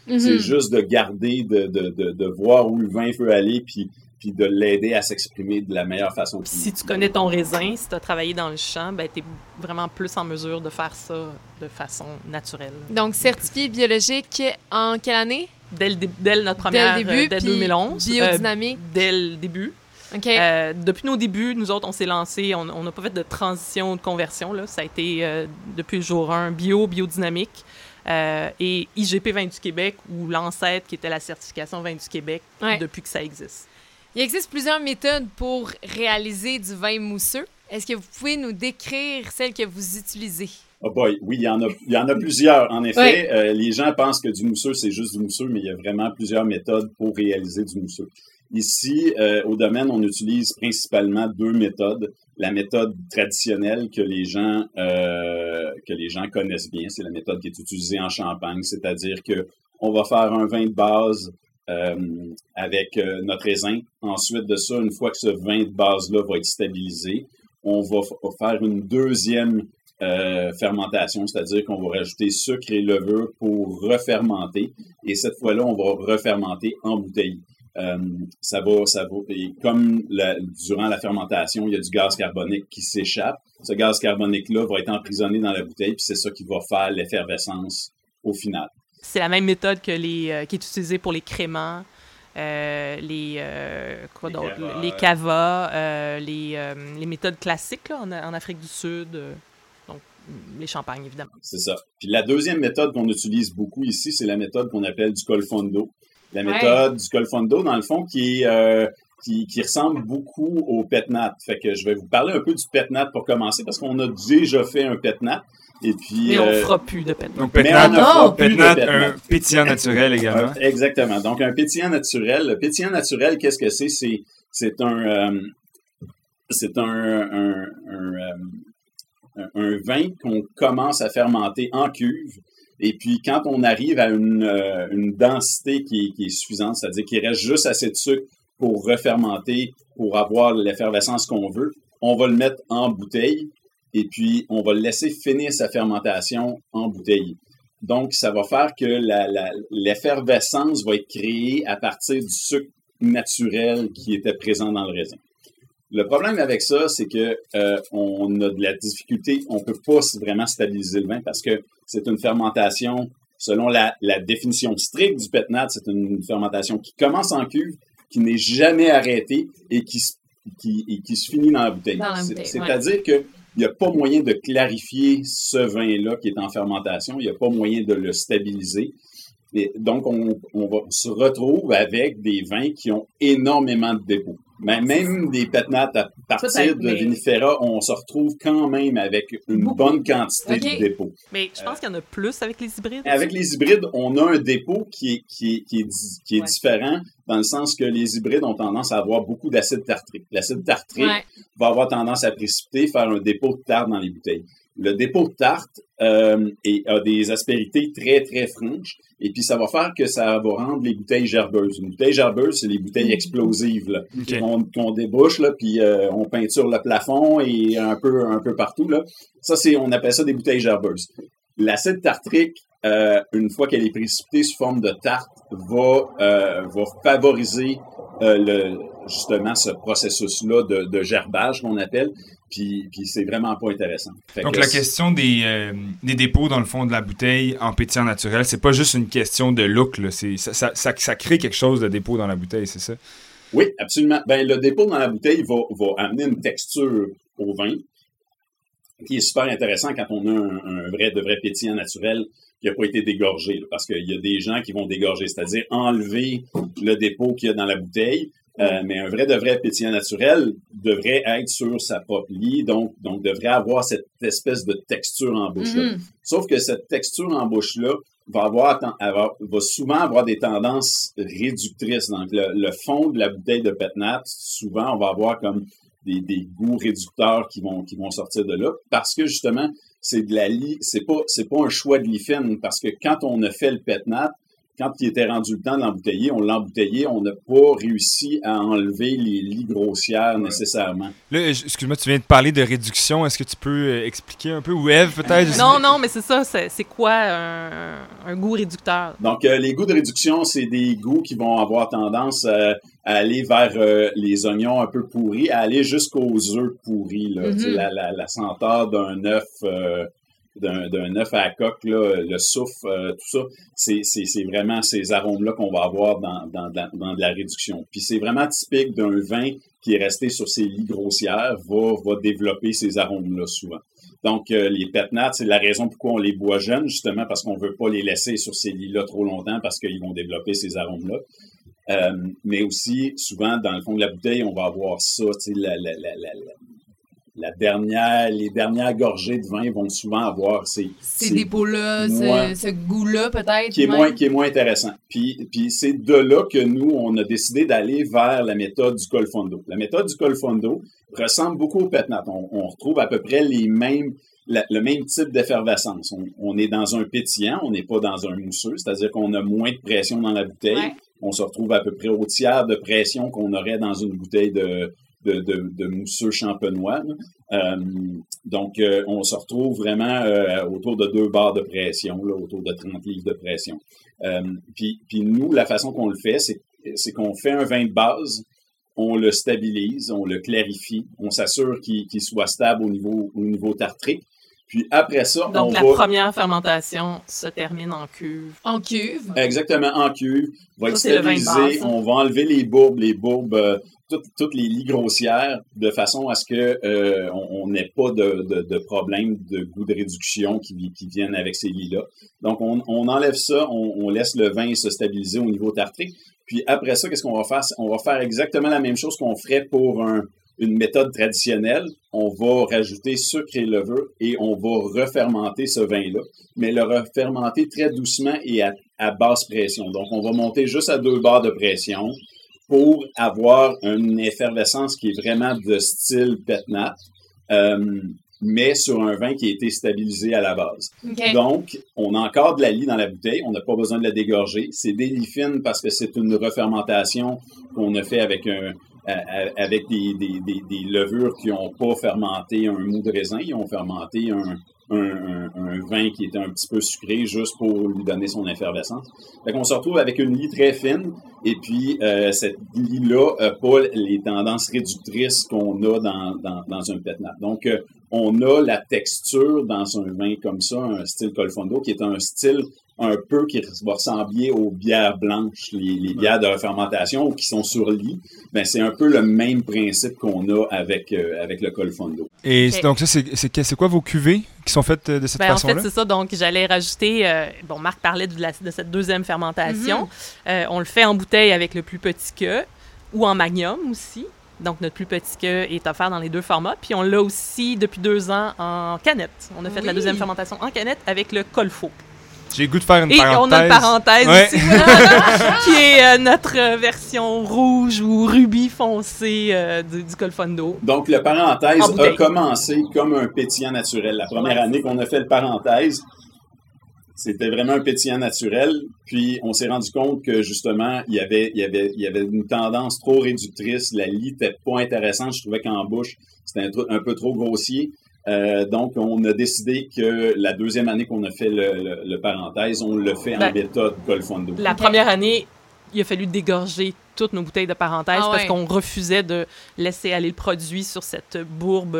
mm-hmm. juste de garder, de, de, de, de, voir où le vin veut aller, puis, puis de l'aider à s'exprimer de la meilleure façon Si tu connais ton raisin, si tu as travaillé dans le champ, ben, tu es vraiment plus en mesure de faire ça de façon naturelle. Donc, certifié biologique en quelle année? Dès, dès notre première, dès, le début, dès 2011. Biodynamique. Euh, dès le début. Euh, depuis nos débuts, nous autres, on s'est lancé, on n'a pas fait de transition, de conversion. Là. Ça a été euh, depuis le jour 1, bio, biodynamique. Euh, et IGP Vin du Québec, ou l'ancêtre qui était la certification Vin du Québec, depuis que ça existe. Il existe plusieurs méthodes pour réaliser du vin mousseux. Est-ce que vous pouvez nous décrire celles que vous utilisez? Oh boy, oui, il y en a, il y en a plusieurs. En effet, les gens pensent que du mousseux, c'est juste du mousseux, mais il y a vraiment plusieurs méthodes pour réaliser du mousseux. Ici, euh, au domaine, on utilise principalement deux méthodes. La méthode traditionnelle que les gens euh, que les gens connaissent bien, c'est la méthode qui est utilisée en Champagne, c'est-à-dire que on va faire un vin de base euh, avec notre raisin. Ensuite de ça, une fois que ce vin de base-là va être stabilisé, on va faire une deuxième fermentation, c'est-à-dire qu'on va rajouter sucre et levure pour refermenter. Et cette fois-là, on va refermenter en bouteille. Euh, ça va, ça va. Et comme durant la fermentation, il y a du gaz carbonique qui s'échappe. Ce gaz carbonique-là va être emprisonné dans la bouteille, puis c'est ça qui va faire l'effervescence au final. C'est la même méthode que les, euh, qui est utilisée pour les créments, euh, les quoi d'autre, les cavas, les, les, méthodes classiques là, en, en, Afrique du Sud. donc les champagnes, évidemment. C'est ça. Puis la deuxième méthode qu'on utilise beaucoup ici, c'est la méthode qu'on appelle du colfondo la méthode du colfondo, dans le fond, qui euh, qui, qui, ressemble beaucoup au petnat. Fait que je vais vous parler un peu du petnat pour commencer, parce qu'on a déjà fait un petnat. Et puis, mais on ne euh, fera plus de petnat. Donc, petnat, un pétillant naturel également. Exactement. Donc, un pétillant naturel. Le pétillant naturel, qu'est-ce que c'est? C'est, c'est un, euh, c'est un, un, un, un, vin qu'on commence à fermenter en cuve et puis, quand on arrive à une, euh, densité qui, est suffisante, c'est-à-dire qu'il reste juste assez de sucre pour refermenter, pour avoir l'effervescence qu'on veut, on va le mettre en bouteille et puis on va le laisser finir sa fermentation en bouteille. Donc, ça va faire que l'effervescence va être créée à partir du sucre naturel qui était présent dans le raisin. Le problème avec ça, c'est que euh, on a de la difficulté, on peut pas vraiment stabiliser le vin parce que c'est une fermentation, selon la, définition stricte du petnat, c'est une fermentation qui commence en cuve, qui n'est jamais arrêtée et qui, qui, qui se finit dans la bouteille. C'est-à-dire qu'il n'y a pas moyen de clarifier ce vin-là qui est en fermentation, il n'y a pas moyen de le stabiliser. Et donc, on, on, se retrouve avec des vins qui ont énormément de dépôts. Mais même des pétnates à partir de vinifera, on se retrouve quand même avec une bonne quantité de dépôts. Mais je pense qu'il y en a plus avec les hybrides. Avec les hybrides, on a un dépôt qui est, qui est, qui est, qui est différent dans le sens que les hybrides ont tendance à avoir beaucoup d'acide tartrique. L'acide tartrique va avoir tendance à précipiter, faire un dépôt de tarte dans les bouteilles. Le dépôt de tarte euh, a des aspérités très, très franches. Et puis, ça va faire que ça va rendre les bouteilles gerbeuses. Une bouteille gerbeuse, c'est les bouteilles explosives là, qu'on débouche, là, puis euh, on peinture le plafond et un peu, un peu partout. Là. Ça, c'est, on appelle ça des bouteilles gerbeuses. L'acide tartrique, euh, une fois qu'elle est précipitée sous forme de tarte, va, va favoriser euh, le, justement ce processus-là de, de gerbage qu'on appelle. Puis, puis c'est vraiment pas intéressant. Donc la question des, euh, des, dépôts dans le fond de la bouteille en pétillant naturel, c'est pas juste une question de look, là. Ça, ça, ça, ça, crée quelque chose de dépôt dans la bouteille, c'est ça? Oui, absolument. Ben, le dépôt dans la bouteille va, va amener une texture au vin qui est super intéressant quand on a un, vrai, de vrai pétillant naturel qui n'a pas été dégorgé. parce qu'il y a des gens qui vont dégorger, c'est-à-dire enlever le dépôt qu'il y a dans la bouteille, euh, mais un vrai de vrai pétillant naturel devrait être sur sa propre lit, donc, donc devrait avoir cette espèce de texture en bouche-là. Mm-hmm. Sauf que cette texture en bouche-là va avoir, va souvent avoir des tendances réductrices. Donc, le, fond de la bouteille de Petnat, souvent, on va avoir comme des, des, goûts réducteurs qui vont, qui vont sortir de là, parce que justement, c'est de la c'est pas, c'est pas un choix de l'IFEN, parce que quand on a fait le Petnat, quand il était rendu le temps d'embouteiller, on l'a embouteillé, on n'a pas réussi à enlever les lits grossières nécessairement. Là, excuse-moi, tu viens de parler de réduction. Est-ce que tu peux euh, expliquer un peu, ou Eve peut-être? non, non, mais c'est ça. C'est quoi un, goût réducteur? Donc, euh, les goûts de réduction, c'est des goûts qui vont avoir tendance euh, à aller vers les oignons un peu pourris, à aller jusqu'aux œufs pourris. Mm-hmm. la, la, la, senteur d'un œuf d'un œuf à la coque, le souffle, euh, tout ça, c'est vraiment ces arômes-là qu'on va avoir dans, dans, dans, de la réduction. Puis c'est vraiment typique d'un vin qui est resté sur ses lits grossières, va, va développer ces arômes-là souvent. Donc, euh, les pétnates, c'est la raison pourquoi on les boit jeunes, justement parce qu'on veut pas les laisser sur ces lits-là trop longtemps parce qu'ils vont développer ces arômes-là. Euh, mais aussi, souvent, dans le fond de la bouteille, on va avoir ça, la, la, la, la dernière, les dernières gorgées de vin vont souvent avoir ces, ces, dépôts-là, ce, goût-là peut-être. Qui est moins, qui est moins intéressant. Puis, puis c'est de là que nous, on a décidé d'aller vers la méthode du Colfondo. La méthode du Colfondo ressemble beaucoup au Petnat. On, on retrouve à peu près les mêmes, le même type d'effervescence. On, est dans un pétillant, on n'est pas dans un mousseux, c'est-à-dire qu'on a moins de pression dans la bouteille. On se retrouve à peu près au tiers de pression qu'on aurait dans une bouteille de, de, de, mousseux champenois. Euh, donc, euh, on se retrouve vraiment euh, autour de deux barres de pression, là, autour de 30 livres de pression. puis, puis nous, la façon qu'on le fait, c'est qu'on fait un vin de base, on le stabilise, on le clarifie, on s'assure qu'il soit stable au niveau, au niveau tartrique. Puis après ça, Donc, la première fermentation se termine en cuve. En cuve? Exactement, en cuve. Va être stabilisé. On va enlever les bourbes, les bourbes toutes, les lits grossières de façon à ce que euh, on n'ait pas de, de, de, problème de goût de réduction qui, qui viennent avec ces lits-là. Donc, on, on, enlève ça, on, on, laisse le vin se stabiliser au niveau tartrique. Puis après ça, qu'est-ce qu'on va faire? On va faire exactement la même chose qu'on ferait pour un, une méthode traditionnelle. On va rajouter sucre et levure et on va refermenter ce vin-là, mais le refermenter très doucement et à, à basse pression. Donc, on va monter juste à deux barres de pression pour avoir une effervescence qui est vraiment de style petnat, euh, mais sur un vin qui a été stabilisé à la base. Donc, on a encore de la lie dans la bouteille, on n'a pas besoin de la dégorger. C'est des lits fines parce que c'est une refermentation qu'on a fait avec un, avec des, des, des, levures qui n'ont pas fermenté un mou de raisin, ils ont fermenté un, vin qui était un petit peu sucré juste pour lui donner son effervescence. Fait qu'on se retrouve avec une lie très fine et puis euh, cette lie-là n'a pas les tendances réductrices qu'on a dans, dans, dans un pétnat. Donc, euh, on a la texture dans un vin comme ça, un style Colfondo, qui est un style un peu qui va ressembler aux bières blanches, les, bières de fermentation qui sont sur lit. Ben, c'est un peu le même principe qu'on a avec, euh, avec le Colfondo. Et donc, ça, c'est quoi vos cuvées qui sont faites euh, de cette ben, façon-là? En fait, c'est ça. Donc, j'allais rajouter. Euh, bon, Marc parlait de, de cette deuxième fermentation. Mm-hmm. on le fait en bouteille avec le plus petit que, ou en magnum aussi. Donc, notre plus petit queue est offert dans les deux formats. Puis, on l'a aussi depuis deux ans en canette. On a fait la deuxième fermentation en canette avec le colfo. J'ai le goût de faire une Et parenthèse. on a une parenthèse Ouais. ici, qui est euh, notre euh, version rouge ou rubis foncé euh, du, du Colfondo. Donc, le parenthèse En a commencé comme un pétillant naturel. La première Ouais, année qu'on a fait le parenthèse, c'était vraiment un pétillant naturel. Puis, on s'est rendu compte que, justement, il y avait, il y avait, il y avait une tendance trop réductrice. La lie n'était pas intéressante. Je trouvais qu'en bouche, c'était un, peu trop grossier. Euh, donc, on a décidé que la deuxième année qu'on a fait le, le- le parenthèse, on le fait en Ben, méthode Colfondo. La Ok. première année, il a fallu dégorger toutes nos bouteilles de parenthèse Ah parce ouais. qu'on refusait de laisser aller le produit sur cette bourbe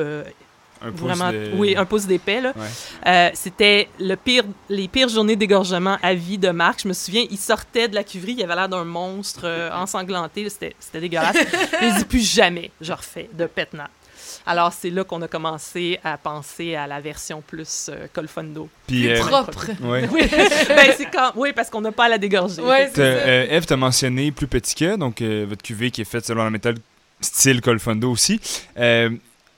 Un pouce vraiment, de- oui, un pouce d'épais. là. Ouais. Euh, C'était le pire, les pires journées d'égorgement à vie de Marc. Je me souviens, il sortait de la cuverie, il avait l'air d'un monstre euh, ensanglanté. C'était c'était dégueulasse. Je dis plus jamais, je refais de pétnat. Alors, c'est là qu'on a commencé à penser à la version plus euh, Colfondo. Puis, Plus euh, propre. ouais. Oui, ben, c'est quand... oui parce qu'on n'a pas à la dégorger. Ouais, euh, Eve, t'as mentionné plus petit que, donc euh, votre cuvée qui est faite selon la méthode style Colfondo aussi.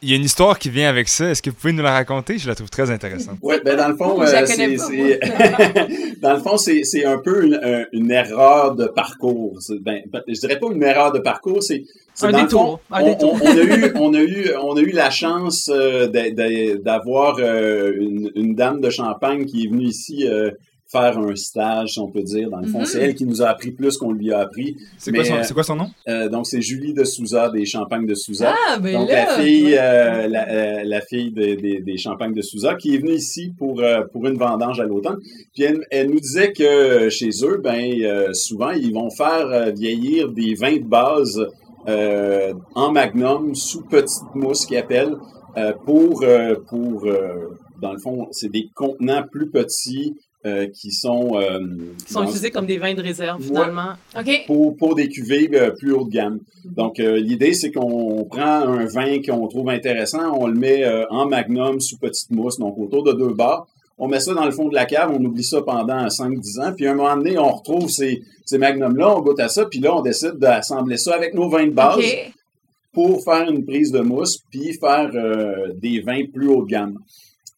Euh, Il y a une histoire qui vient avec ça. Est-ce que vous pouvez nous la raconter? Je la trouve très intéressante. Oui, ben dans le fond, euh, c'est, dans le fond, c'est, c'est un peu une, un- une erreur de parcours. Ben, je dirais pas une erreur de parcours, c'est, c'est Un détour, fond, un on, détour. on- on a eu, on a eu, on a eu la chance euh, d'a- d'a- d'avoir euh, une, une dame de Champagne qui est venue ici euh, faire un stage, si on peut dire. Dans le fond, Mhm. c'est elle qui nous a appris plus qu'on lui a appris. C'est quoi, son- euh, c'est quoi son nom? Euh, donc, c'est Julie de Souza, des Champagnes de Souza. Ah, ben Donc, là. la fille, ouais. euh, la, euh, la fille des- champagnes de Souza, qui est venue ici pour, euh, pour une vendange à l'automne. Puis elle, elle nous disait que chez eux, ben euh, souvent, ils vont faire euh, vieillir des vins de base euh, en magnum sous petite mousse qu'ils appellent euh, pour, euh, pour euh, dans le fond, c'est des contenants plus petits euh, qui sont... euh, Qui sont dans- utilisés comme des vins de réserve, Ouais. finalement. OK. pour, pour des cuvées euh, plus haut de gamme. Donc, euh, l'idée, c'est qu'on prend un vin qu'on trouve intéressant, on le met euh, en magnum sous petite mousse, donc autour de deux bars. On met ça dans le fond de la cave, on oublie ça pendant 5-10 ans, puis à un moment donné, on retrouve ces, ces magnums-là, on goûte à ça, puis là, on décide d'assembler ça avec nos vins de base pour faire une prise de mousse, puis faire euh, des vins plus haut de gamme.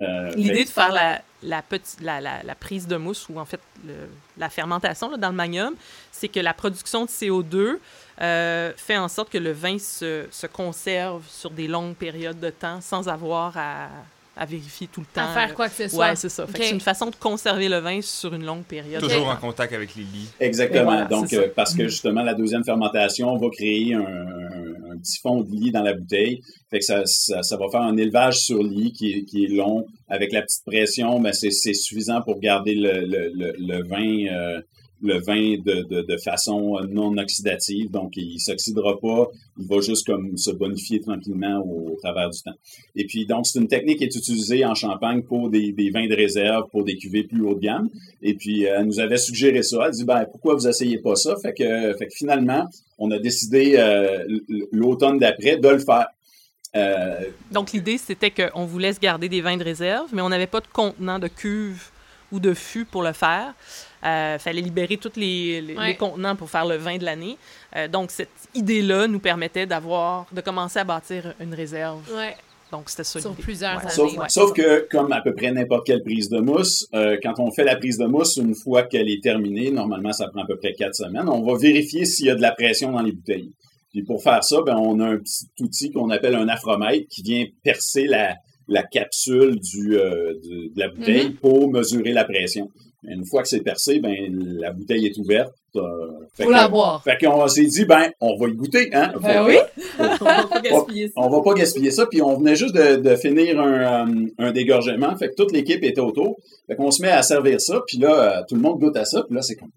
Euh, L'idée fait- de faire la, la, prise de mousse ou en fait la fermentation là, dans le magnum, c'est que la production de CO2 euh, fait en sorte que le vin se, se conserve sur des longues périodes de temps sans avoir à, à vérifier tout le temps. À faire quoi que ce soit. Ouais, c'est ça. C'est une façon de conserver le vin sur une longue période. de Toujours en contact avec les lits. Exactement. Voilà, Donc, euh, parce que justement, la deuxième fermentation va créer un, un- un petit fond de lit dans la bouteille. Fait que ça, ça, ça va faire un élevage sur lit qui est, qui est long. Avec la petite pression, ben c'est, c'est suffisant pour garder le, le, le, le vin, euh, le vin de, de, façon non oxydative. Donc, il s'oxydera pas. Il va juste comme se bonifier tranquillement au, travers du temps. Et puis, donc, c'est une technique qui est utilisée en Champagne pour des, des vins de réserve, pour des cuvées plus haut de gamme. Et puis, euh, elle nous avait suggéré ça. Elle dit, ben, pourquoi vous essayez pas ça? Fait que, fait que finalement, on a décidé euh, l'automne d'après de le faire. Euh, Donc, l'idée, c'était qu'on voulait se garder des vins de réserve, mais on n'avait pas de contenant de cuve ou de fût pour le faire. Il fallait libérer tous les, les- Ouais. les contenants pour faire le vin de l'année. Euh, donc, cette idée-là nous permettait d'avoir, de commencer à bâtir une réserve. Ouais. Donc, c'était ça Sur l'idée. plusieurs Ouais. années. sauf, ouais. sauf que, comme à peu près n'importe quelle prise de mousse, euh, quand on fait la prise de mousse, une fois qu'elle est terminée, normalement, ça prend à peu près quatre semaines, on va vérifier s'il y a de la pression dans les bouteilles. Puis pour faire ça, ben, on a un petit outil qu'on appelle un afromètre qui vient percer la, la capsule du, euh, du- de la bouteille pour mesurer la pression. Une fois que c'est percé, ben, la bouteille est ouverte. euh, fait Faut que- la boire. Fait qu'on s'est dit, ben, on va y goûter, hein? Ben oui. On va pas gaspiller ça. on va pas gaspiller ça. Puis on venait juste de, de finir un, euh, un dégorgement. Fait que toute l'équipe était autour. Fait qu'on se met à servir ça. Puis là, euh, tout le monde goûte à ça. Puis là, c'est comme...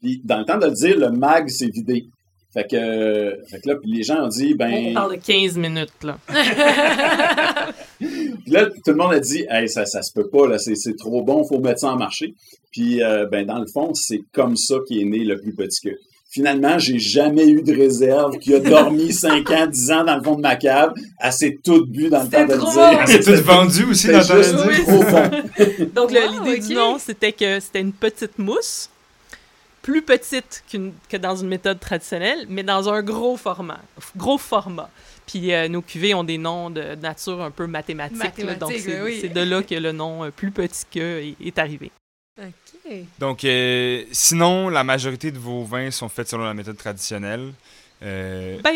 Puis dans le temps de le dire, le mag s'est vidé. Fait que, euh, fait que là, puis les gens ont dit, On ben... parle de 15 minutes, là. Puis là, tout le monde a dit, hey, ça, ça se peut pas, là, c'est, c'est trop bon, faut mettre ça en marché. Puis, euh, ben, dans le fond, c'est comme ça qu'est né le plus petit que. Finalement, j'ai jamais eu de réserve qui a dormi 5 ans, 10 ans dans le fond de ma cave. Elle s'est toute bu dans le temps de le dire. bon. C'est tout vendu aussi dans ta juste Oui, trop bon. Donc, le- Wow, l'idée du nom, c'était que c'était une petite mousse plus petite que dans une méthode traditionnelle, mais dans un gros format. Gros format. Puis euh, nos cuvées ont des noms de nature un peu mathématique. donc c'est de là que le nom plus petit que est, arrivé. OK. Donc, sinon, la majorité de vos vins sont faits selon la méthode traditionnelle. Euh... Ben,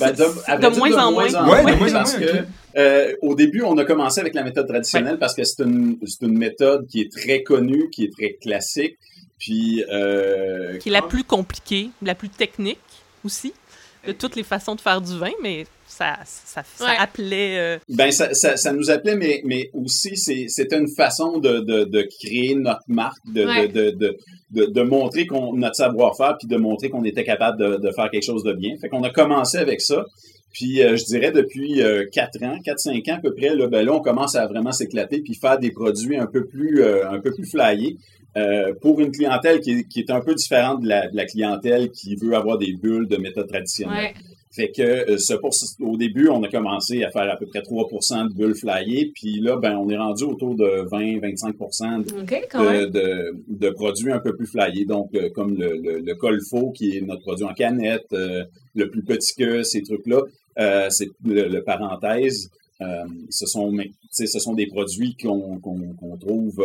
ben de, moins en moins. Oui, parce que euh, au début, on a commencé avec la méthode traditionnelle parce que c'est une, une méthode qui est très connue, qui est très classique, puis euh, qui est la plus compliquée, la plus technique aussi de toutes les façons de faire du vin, mais ça, ça, ça appelait. Euh, ben, ça, ça, ça, nous appelait, mais, mais aussi, c'était une façon de, de, de, créer notre marque, de, de, de, de, de, montrer qu'on, notre savoir-faire, puis de montrer qu'on était capable de, de faire quelque chose de bien. Fait qu'on a commencé avec ça. Puis euh, je dirais depuis euh, 4 ans, 4-5 ans à peu près, là, ben là, on commence à vraiment s'éclater puis faire des produits un peu plus euh, un peu plus flyés. Euh, pour une clientèle qui est, qui est, un peu différente de la, de la, clientèle qui veut avoir des bulles de méthode traditionnelle. Fait que euh, pour, au début, on a commencé à faire à peu près 3% de bulles flyées, puis là, ben, on est rendu autour de 20-25 de, de, de, produits un peu plus flyés, donc euh, comme le, le, le, Colfo, qui est notre produit en canette, euh, le plus petit que ces trucs-là, c'est le, parenthèse. ce sont ce sont des produits qu'on qu'on trouve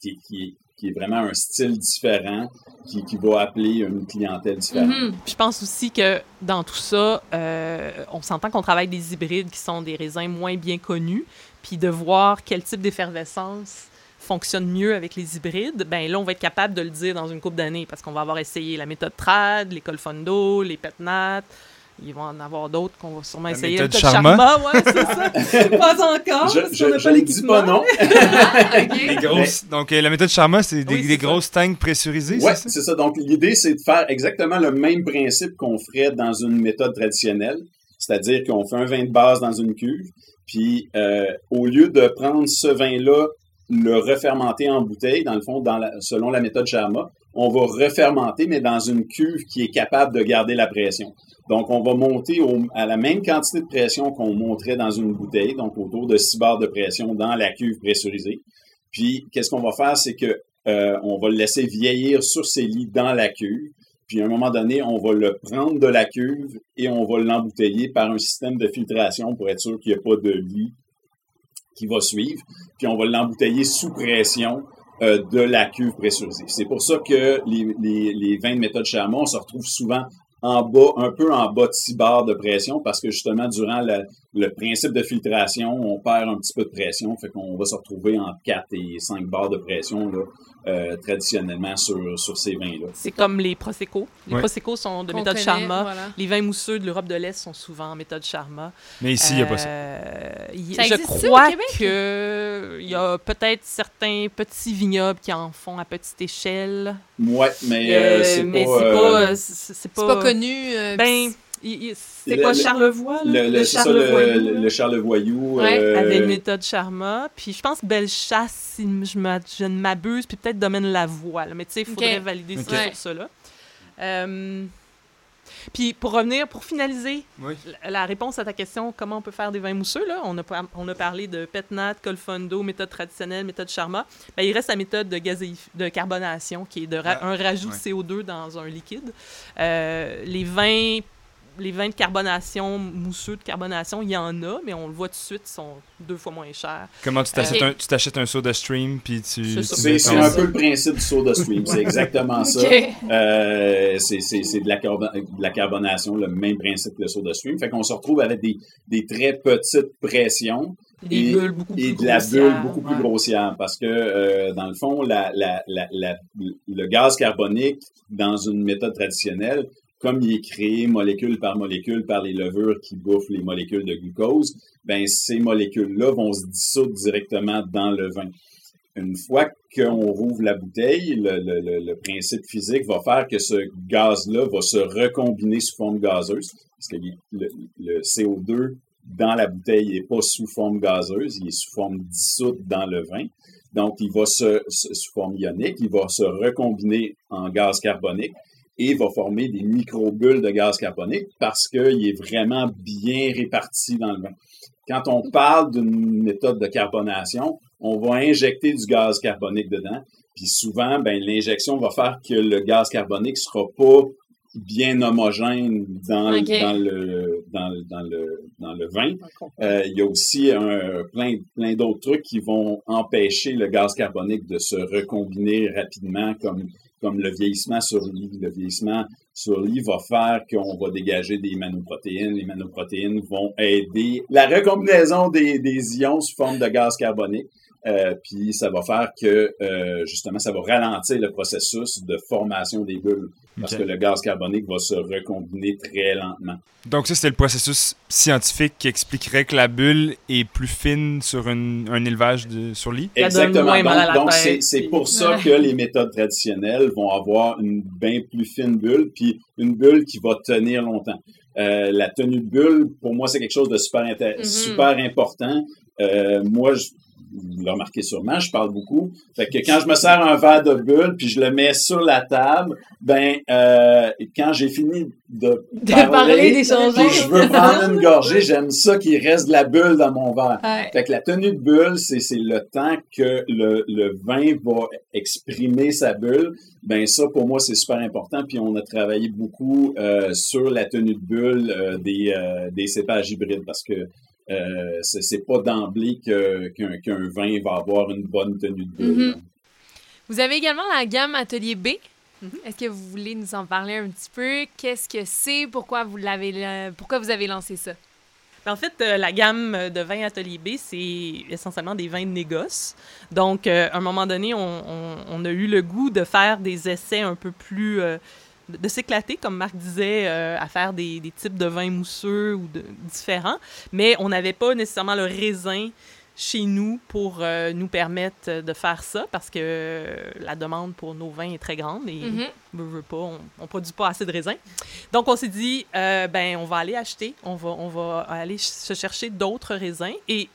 qui, qui, qui est vraiment un style différent, qui, va appeler une clientèle différente. Mhm. Je pense aussi que dans tout ça, euh, on s'entend qu'on travaille des hybrides qui sont des raisins moins bien connus, puis de voir quel type d'effervescence fonctionne mieux avec les hybrides, ben là, on va être capable de le dire dans une couple d'années parce qu'on va avoir essayé la méthode Trad, l'école Fondo, les Petnat, il va en avoir d'autres qu'on va sûrement essayer. Méthode Charma. Charma, ouais, c'est ça. pas encore, je, parce qu'on n'a pas l'équipement. dis pas non. les grosses, donc, euh, la méthode Charma, c'est des, des grosses tanks pressurisées, Oui, c'est ça? ça. Donc, l'idée, c'est de faire exactement le même principe qu'on ferait dans une méthode traditionnelle. C'est-à-dire qu'on fait un vin de base dans une cuve, puis euh, au lieu de prendre ce vin-là, le refermenter en bouteille, dans le fond, dans la, selon la méthode Charma, on va refermenter, mais dans une cuve qui est capable de garder la pression. Donc, on va monter à la même quantité de pression qu'on monterait dans une bouteille, donc autour de 6 bars de pression dans la cuve pressurisée. Puis, qu'est-ce qu'on va faire, c'est que euh, on va le laisser vieillir sur ses lits dans la cuve. Puis, à un moment donné, on va le prendre de la cuve et on va l'embouteiller par un système de filtration pour être sûr qu'il n'y a pas de lit qui va suivre. Puis, on va l'embouteiller sous pression euh, de la cuve pressurisée. C'est pour ça que les, vins de méthode Charmont se retrouvent souvent en bas, un peu en bas de 6 bars de pression parce que justement, durant le principe de filtration, on perd un petit peu de pression, fait qu'on va se retrouver entre 4 et 5 bars de pression euh, traditionnellement sur, sur ces vins-là. C'est comme les Prosecco. Les Prosecco sont de méthode Charma. Les vins mousseux de l'Europe de l'Est sont souvent en méthode Charma. Mais ici, il n'y a pas ça. Euh, je crois qu'il y a peut-être certains petits vignobles qui en font à petite échelle. Oui, mais euh, c'est pas... C'est pas, pas, connu. ben, c'est quoi Charlevoix? Le, le, Charlevoyou, le, le Charlevoyou. Ouais, euh... avec une méthode Charma. Puis je pense Bellechasse, si je, je ne m'abuse, puis peut-être Domaine Lavoie. Mais tu sais, il faudrait valider ça sur ça. Là. Euh... Puis pour revenir, pour finaliser la, réponse à ta question, comment on peut faire des vins mousseux, là, on, a, on a parlé de Petnat, Colfondo, méthode traditionnelle, méthode Charma. Ben, il reste la méthode de, de carbonation, qui est de ah, un rajout de CO2 dans un liquide. Euh, les vins les vins de carbonation, mousseux de carbonation, il y en a, mais on le voit tout de suite, ils sont deux fois moins chers. Comment tu t'achètes un, tu t'achètes un soda stream puis tu. C'est, un peu le principe du soda stream, c'est exactement ça. Euh, c'est, de, la de la carbonation, le même principe que le soda stream. Fait qu'on se retrouve avec des, des très petites pressions. et, beaucoup et de la bulle beaucoup plus grossière parce que euh, dans le fond la, la, la, le gaz carbonique dans une méthode traditionnelle comme il est créé molécule par molécule par les levures qui bouffent les molécules de glucose, ben ces molécules-là vont se dissoudre directement dans le vin. Une fois qu'on rouvre la bouteille, le, principe physique va faire que ce gaz-là va se recombiner sous forme gazeuse, parce que le, CO2 dans la bouteille n'est pas sous forme gazeuse, il est sous forme dissoute dans le vin. Donc, il va se, sous forme ionique, il va se recombiner en gaz carbonique et va former des micro-bulles de gaz carbonique parce qu'il est vraiment bien réparti dans le vin. quand on parle d'une méthode de carbonation, on va injecter du gaz carbonique dedans. Puis souvent, ben, l'injection va faire que le gaz carbonique sera pas bien homogène dans, dans, le, dans, dans, le, dans le vin. Euh, il y a aussi un, plein, plein d'autres trucs qui vont empêcher le gaz carbonique de se recombiner rapidement, comme, comme le vieillissement sur lit. Le vieillissement sur lit va faire qu'on va dégager des manoprotéines. Les manoprotéines vont aider la recombinaison des, des ions sous forme de gaz carbonique. Euh, puis ça va faire que euh, justement ça va ralentir le processus de formation des bulles parce que le gaz carbonique va se recombiner très lentement. Donc ça c'est le processus scientifique qui expliquerait que la bulle est plus fine sur un élevage de, sur lit? Exactement. Donc c'est pour ça que les méthodes traditionnelles vont avoir une bien plus fine bulle puis une bulle qui va tenir longtemps. Euh, la tenue de bulle, pour moi, c'est quelque chose de super, mm-hmm. super important. Euh, moi, je, vous le remarquez sûrement, je parle beaucoup. Fait que quand je me sers un verre de bulle puis je le mets sur la table, ben euh, quand j'ai fini de, parler, d'échanger, je veux prendre une gorgée, j'aime ça qu'il reste de la bulle dans mon verre. Fait que la tenue de bulle, c'est le temps que le, le vin va exprimer sa bulle. Ben ça, pour moi, c'est super important. Puis on a travaillé beaucoup euh, sur la tenue de bulle euh, des, euh, des cépages hybrides parce que euh, c'est pas d'emblée qu'un vin va avoir une bonne tenue de bulle. Mm-hmm. Vous avez également la gamme Atelier B. Mm-hmm. Est-ce que vous voulez nous en parler un petit peu? Qu'est-ce que c'est? Pourquoi vous l'avez pourquoi vous avez lancé ça? Ben, en fait, euh, la gamme de vins Atelier B, c'est essentiellement des vins de négoce. Donc, euh, à un moment donné, on, a eu le goût de faire des essais un peu plus de s'éclater, comme Marc disait, euh, à faire des, types de vins mousseux ou de, différents, mais on n'avait pas nécessairement le raisin chez nous pour euh, nous permettre de faire ça parce que la demande pour nos vins est très grande et mm veut, pas, on, ne produit pas assez de raisin. Donc on s'est dit, euh, ben on va aller acheter, on va, on va aller se chercher d'autres raisins et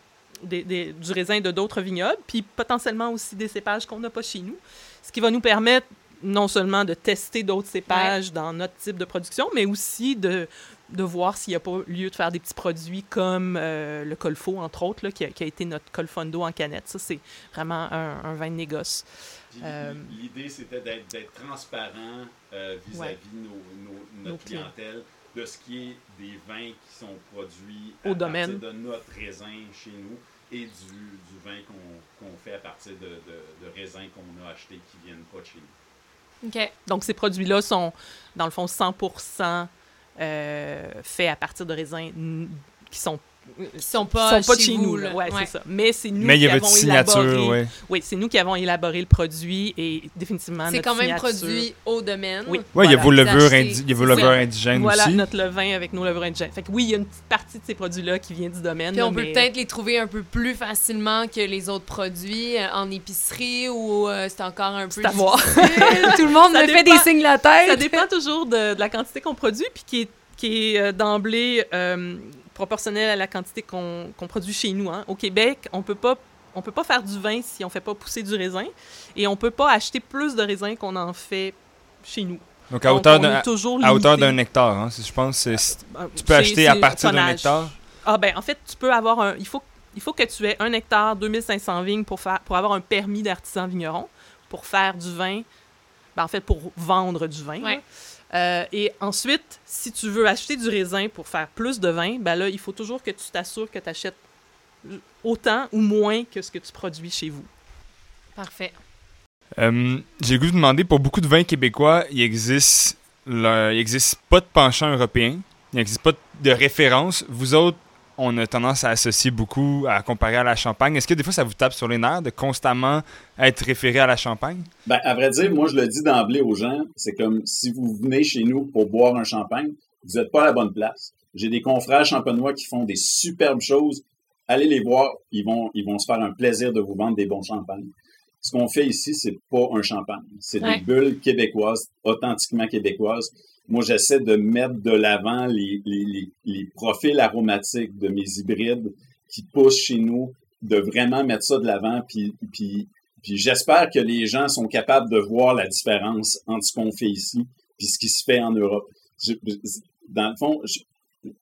du raisin de d'autres vignobles, puis potentiellement aussi des cépages qu'on n'a pas chez nous, ce qui va nous permettre non seulement de tester d'autres cépages dans notre type de production, mais aussi de, de voir s'il n'y a pas lieu de faire des petits produits comme euh, le Colfo, entre autres, là, qui, a, été notre Colfondo en canette. Ça, c'est vraiment un, vin de négoce. Euh, l'idée, c'était d'être transparent euh, vis-à-vis de notre clientèle de ce qui est des vins qui sont produits à partir de notre raisin chez nous et du, vin qu'on fait à partir de, de raisins qu'on a achetés qui viennent pas de chez nous. Donc, ces produits-là sont, dans le fond, 100% euh, faits à partir de raisins qui sont sont pas, sont pas chez, nous. Ouais, c'est ça. Mais c'est nous qui avons élaboré. Oui, c'est nous qui avons élaboré le produit et définitivement C'est quand même produit au domaine. Oui. il y a vos levures, indigènes voilà, aussi. Voilà, notre levain avec nos levures indigènes. Fait que oui, il y a une petite partie de ces produits-là qui vient du domaine. Puis on peut peut-être les trouver un peu plus facilement que les autres produits euh, en épicerie ou euh, c'est encore un peu à voir. Tout le monde me fait des signes la tête. Ça dépend toujours de, la quantité qu'on produit puis qui est qui est euh, d'emblée proportionnel à la quantité qu'on produit chez nous. Hein. Au Québec, on peut pas on peut pas faire du vin si on fait pas pousser du raisin et on peut pas acheter plus de raisin qu'on en fait chez nous. Donc à hauteur d'un à hauteur d'un hectare, hein, je pense euh, ben, tu peux acheter à partir d'un hectare? Ah ben en fait, tu peux avoir un il faut il faut que tu aies un hectare, 2500 vignes pour faire pour avoir un permis d'artisan vigneron pour faire du vin. Ben, en fait pour vendre du vin. Euh, et ensuite, si tu veux acheter du raisin pour faire plus de vin, ben là, il faut toujours que tu t'assures que tu achètes autant ou moins que ce que tu produis chez vous. Parfait. Euh, j'ai goût de demander, pour beaucoup de vins québécois, il existe, il existe pas de penchant européen, il n'existe pas de référence. Vous autres, on a tendance à associer beaucoup, à comparer à la Champagne. Est-ce que des fois, ça vous tape sur les nerfs de constamment être référé à la Champagne? Ben, à vrai dire, moi, je le dis d'emblée aux gens, c'est comme si vous venez chez nous pour boire un champagne, vous n'êtes pas à la bonne place. J'ai des confrères champenois qui font des superbes choses. Allez les voir, ils vont, ils vont se faire un plaisir de vous vendre des bons champagnes. Ce qu'on fait ici, c'est pas un champagne. C'est des bulles québécoises, authentiquement québécoises moi, j'essaie de mettre de l'avant les, les, les, profils aromatiques de mes hybrides qui poussent chez nous, de vraiment mettre ça de l'avant. Puis, puis, puis j'espère que les gens sont capables de voir la différence entre ce qu'on fait ici puis ce qui se fait en Europe. dans le fond, je,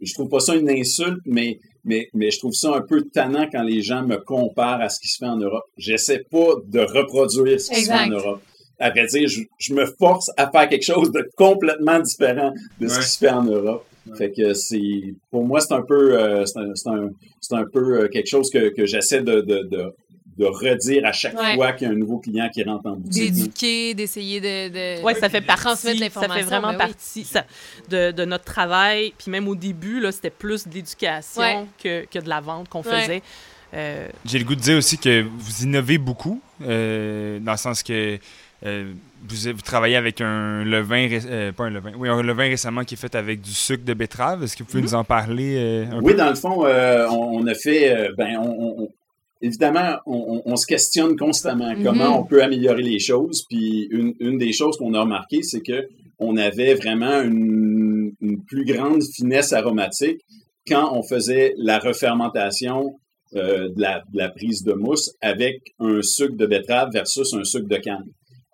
je trouve pas ça une insulte, mais mais, mais je trouve ça un peu tannant quand les gens me comparent à ce qui se fait en Europe. J'essaie pas de reproduire ce qui se fait en Europe. À vrai dire, je, me force à faire quelque chose de complètement différent de ce qui se fait en Europe. Fait que c'est, pour moi, c'est un peu, euh, c'est un, un, un, peu euh, quelque chose que, que j'essaie de, de, de, de redire à chaque fois qu'il y a un nouveau client qui rentre en boutique. D'éduquer, d'essayer de, de, ouais, ça fait partie, l'information. Ça fait vraiment ben partie de, de, notre travail. Puis même au début, là, c'était plus de l'éducation que, que, de la vente qu'on faisait. Euh... J'ai le goût de dire aussi que vous innovez beaucoup, euh, dans le sens que euh, vous, vous, travaillez avec un levain, euh, pas un levain, oui, un levain récemment qui est fait avec du sucre de betterave. Est-ce que vous pouvez mm-hmm. nous en parler un oui, dans le fond, on, on, a fait, ben, on, évidemment, on, se questionne constamment mm-hmm. comment on peut améliorer les choses. Puis une, une des choses qu'on a remarqué, c'est que on avait vraiment une, une, plus grande finesse aromatique quand on faisait la refermentation euh, de, la, de, la, prise de mousse avec un sucre de betterave versus un sucre de canne.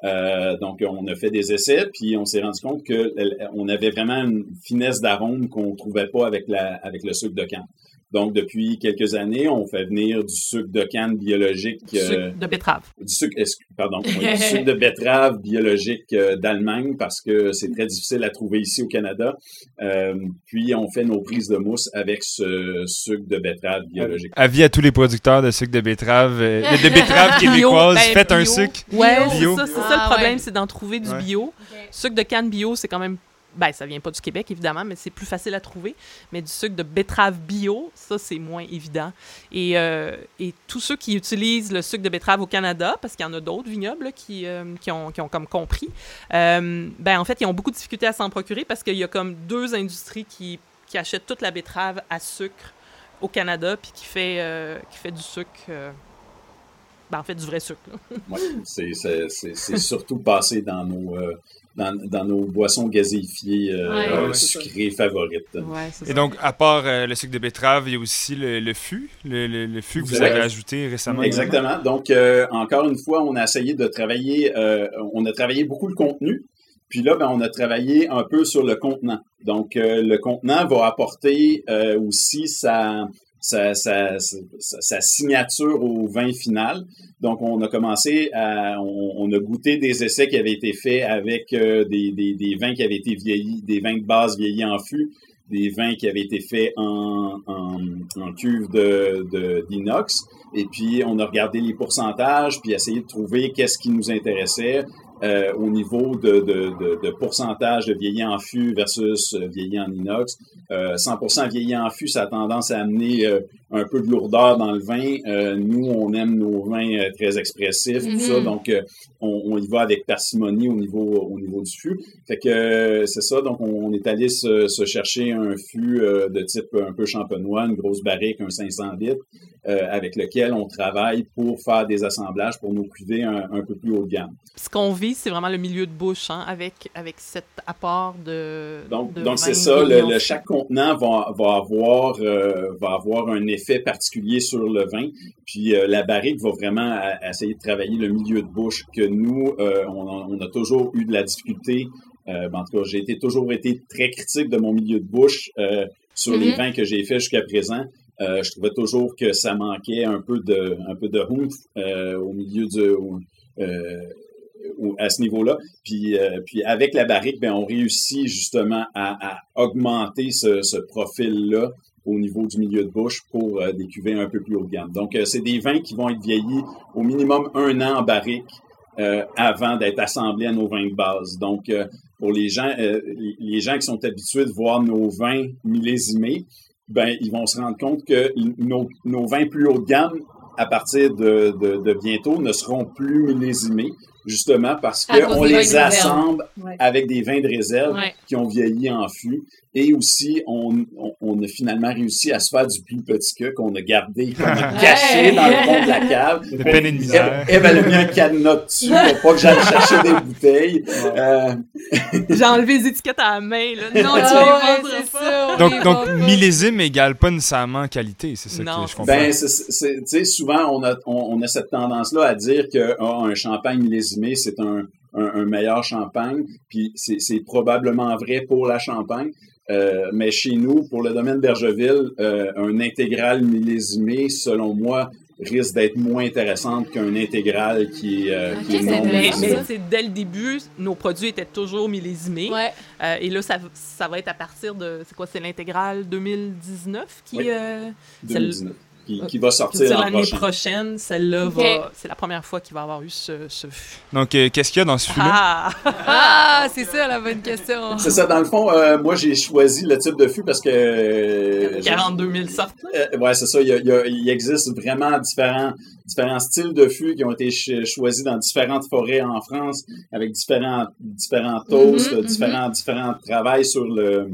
Euh, donc, on a fait des essais, puis on s'est rendu compte qu'on avait vraiment une finesse d'arôme qu'on trouvait pas avec, la, avec le sucre de canne. Donc, depuis quelques années, on fait venir du sucre de canne biologique. Du sucre euh, de betterave. Du sucre, pardon, du sucre de betterave biologique euh, d'Allemagne parce que c'est très difficile à trouver ici au Canada. Euh, puis, on fait nos prises de mousse avec ce sucre de betterave biologique. Avis à tous les producteurs de sucre de betterave, de betterave québécoise, ben, faites un sucre ouais, bio. c'est ça, le ah, problème, c'est d'en trouver du bio. Sucre de canne bio, c'est quand même ben, ça vient pas du Québec, évidemment, mais c'est plus facile à trouver. Mais du sucre de betterave bio, ça, c'est moins évident. Et, euh, et, tous ceux qui utilisent le sucre de betterave au Canada, parce qu'il y en a d'autres vignobles qui, euh, qui, ont, qui, ont, comme compris, euh, ben, en fait, ils ont beaucoup de difficultés à s'en procurer parce qu'il y a comme deux industries qui, qui, achètent toute la betterave à sucre au Canada, puis qui fait, qui fait du sucre... Ben, en fait, du vrai sucre. oui, c'est surtout passé dans nos, dans, nos boissons gazéifiées euh, sucrées favorites. Et donc, à part euh, le sucre de betterave, il y a aussi le, fût, le, le, fût que vous avez ajouté récemment. Exactement. Donc, euh, encore une fois, on a essayé de travailler, on a travaillé beaucoup le contenu. Puis là, ben, on a travaillé un peu sur le contenant. Donc, le contenant va apporter aussi sa, sa, sa, sa, signature au vin final. Donc, on a commencé à, on, a goûté des essais qui avaient été faits avec euh, des, des, des, vins qui avaient été vieillis, des vins de base vieillis en fût, des vins qui avaient été faits en, en, en cuve de, d'inox. Et puis, on a regardé les pourcentages, puis essayé de trouver qu'est-ce qui nous intéressait. Euh, au niveau de, de, de, pourcentage de vieilli en fût versus euh, vieilli en inox. 100% euh, vieilli en fût, ça a tendance à amener un peu de lourdeur dans le vin. nous, on aime nos vins très expressifs, tout ça, mm-hmm. donc on, y va avec parcimonie au niveau au niveau du fût. Fait que c'est ça, donc on, est allé se, se, chercher un fût de type un peu champenois, une grosse barrique, un 500 litres. Euh, avec lequel on travaille pour faire des assemblages pour nous priver un, peu plus haut de gamme. Ce qu'on vit, c'est vraiment le milieu de bouche, hein, avec, avec cet apport de. Donc, donc c'est ça. Le, chaque contenant va, va, avoir, euh, va avoir un effet particulier sur le vin. Puis euh, la barrique va vraiment essayer de travailler le milieu de bouche que nous, on a, toujours eu de la difficulté. Ben, en tout cas, j'ai été, toujours été très critique de mon milieu de bouche sur les mm-hmm. vins que j'ai faits jusqu'à présent. Euh, je trouvais toujours que ça manquait un peu de un peu de euh, au milieu de euh, à ce niveau-là. Puis, puis avec la barrique, ben, on réussit justement à, augmenter ce, profil-là au niveau du milieu de bouche pour des cuvées un peu plus haut de gamme. Donc, c'est des vins qui vont être vieillis au minimum un an en barrique avant d'être assemblés à nos vins de base. Donc, pour les gens, les gens qui sont habitués de voir nos vins millésimés, ben, ils vont se rendre compte que nos, vins plus haut de gamme, à partir de bientôt, ne seront plus millésimés, justement parce qu'on les assemble avec des vins de réserve qui ont vieilli en fût. Et aussi, on, on, a finalement réussi à se faire du plus petit que qu'on a gardé, qu'on a caché dans le fond de la cave. De peine et de misère. Eve, elle a mis un cadenas dessus pour pas que j'aille chercher des bouteilles. Euh... J'ai enlevé les étiquettes à la main. Là. Non, tu les pas. Donc, donc millésime égale pas nécessairement qualité, c'est ça que je comprends. Ben, tu sais, souvent, on a, on, a cette tendance-là à dire que oh, un champagne c'est un, un, un, meilleur champagne, puis c'est probablement vrai pour la champagne, mais chez nous, pour le domaine d'Hergeville, un intégral millésimé, selon moi, risque d'être moins intéressante qu'un intégral qui, euh, qui est non mais, mais dès le début, nos produits étaient toujours millésimés. Ouais. Euh, et là, ça, ça, va être à partir de, c'est quoi, c'est l'intégral 2019 qui... Oui. Euh, 2019 qui, va sortir l'année prochaine. Celle-là, c'est la première fois qu'il va avoir eu ce, ce... Donc, euh, qu'est-ce qu'il y a dans ce fût-là? Ah, ah c'est ça la bonne question. C'est ça, dans le fond, euh, moi, j'ai choisi le type de fût parce que... 42 000 sortes. Euh, ouais, c'est ça. Il, y a, il, existe vraiment différents, différents styles de fûts qui ont été choisis dans différentes forêts en France avec différents, différents toasts, mm-hmm, différents, mm-hmm. différents travails sur le,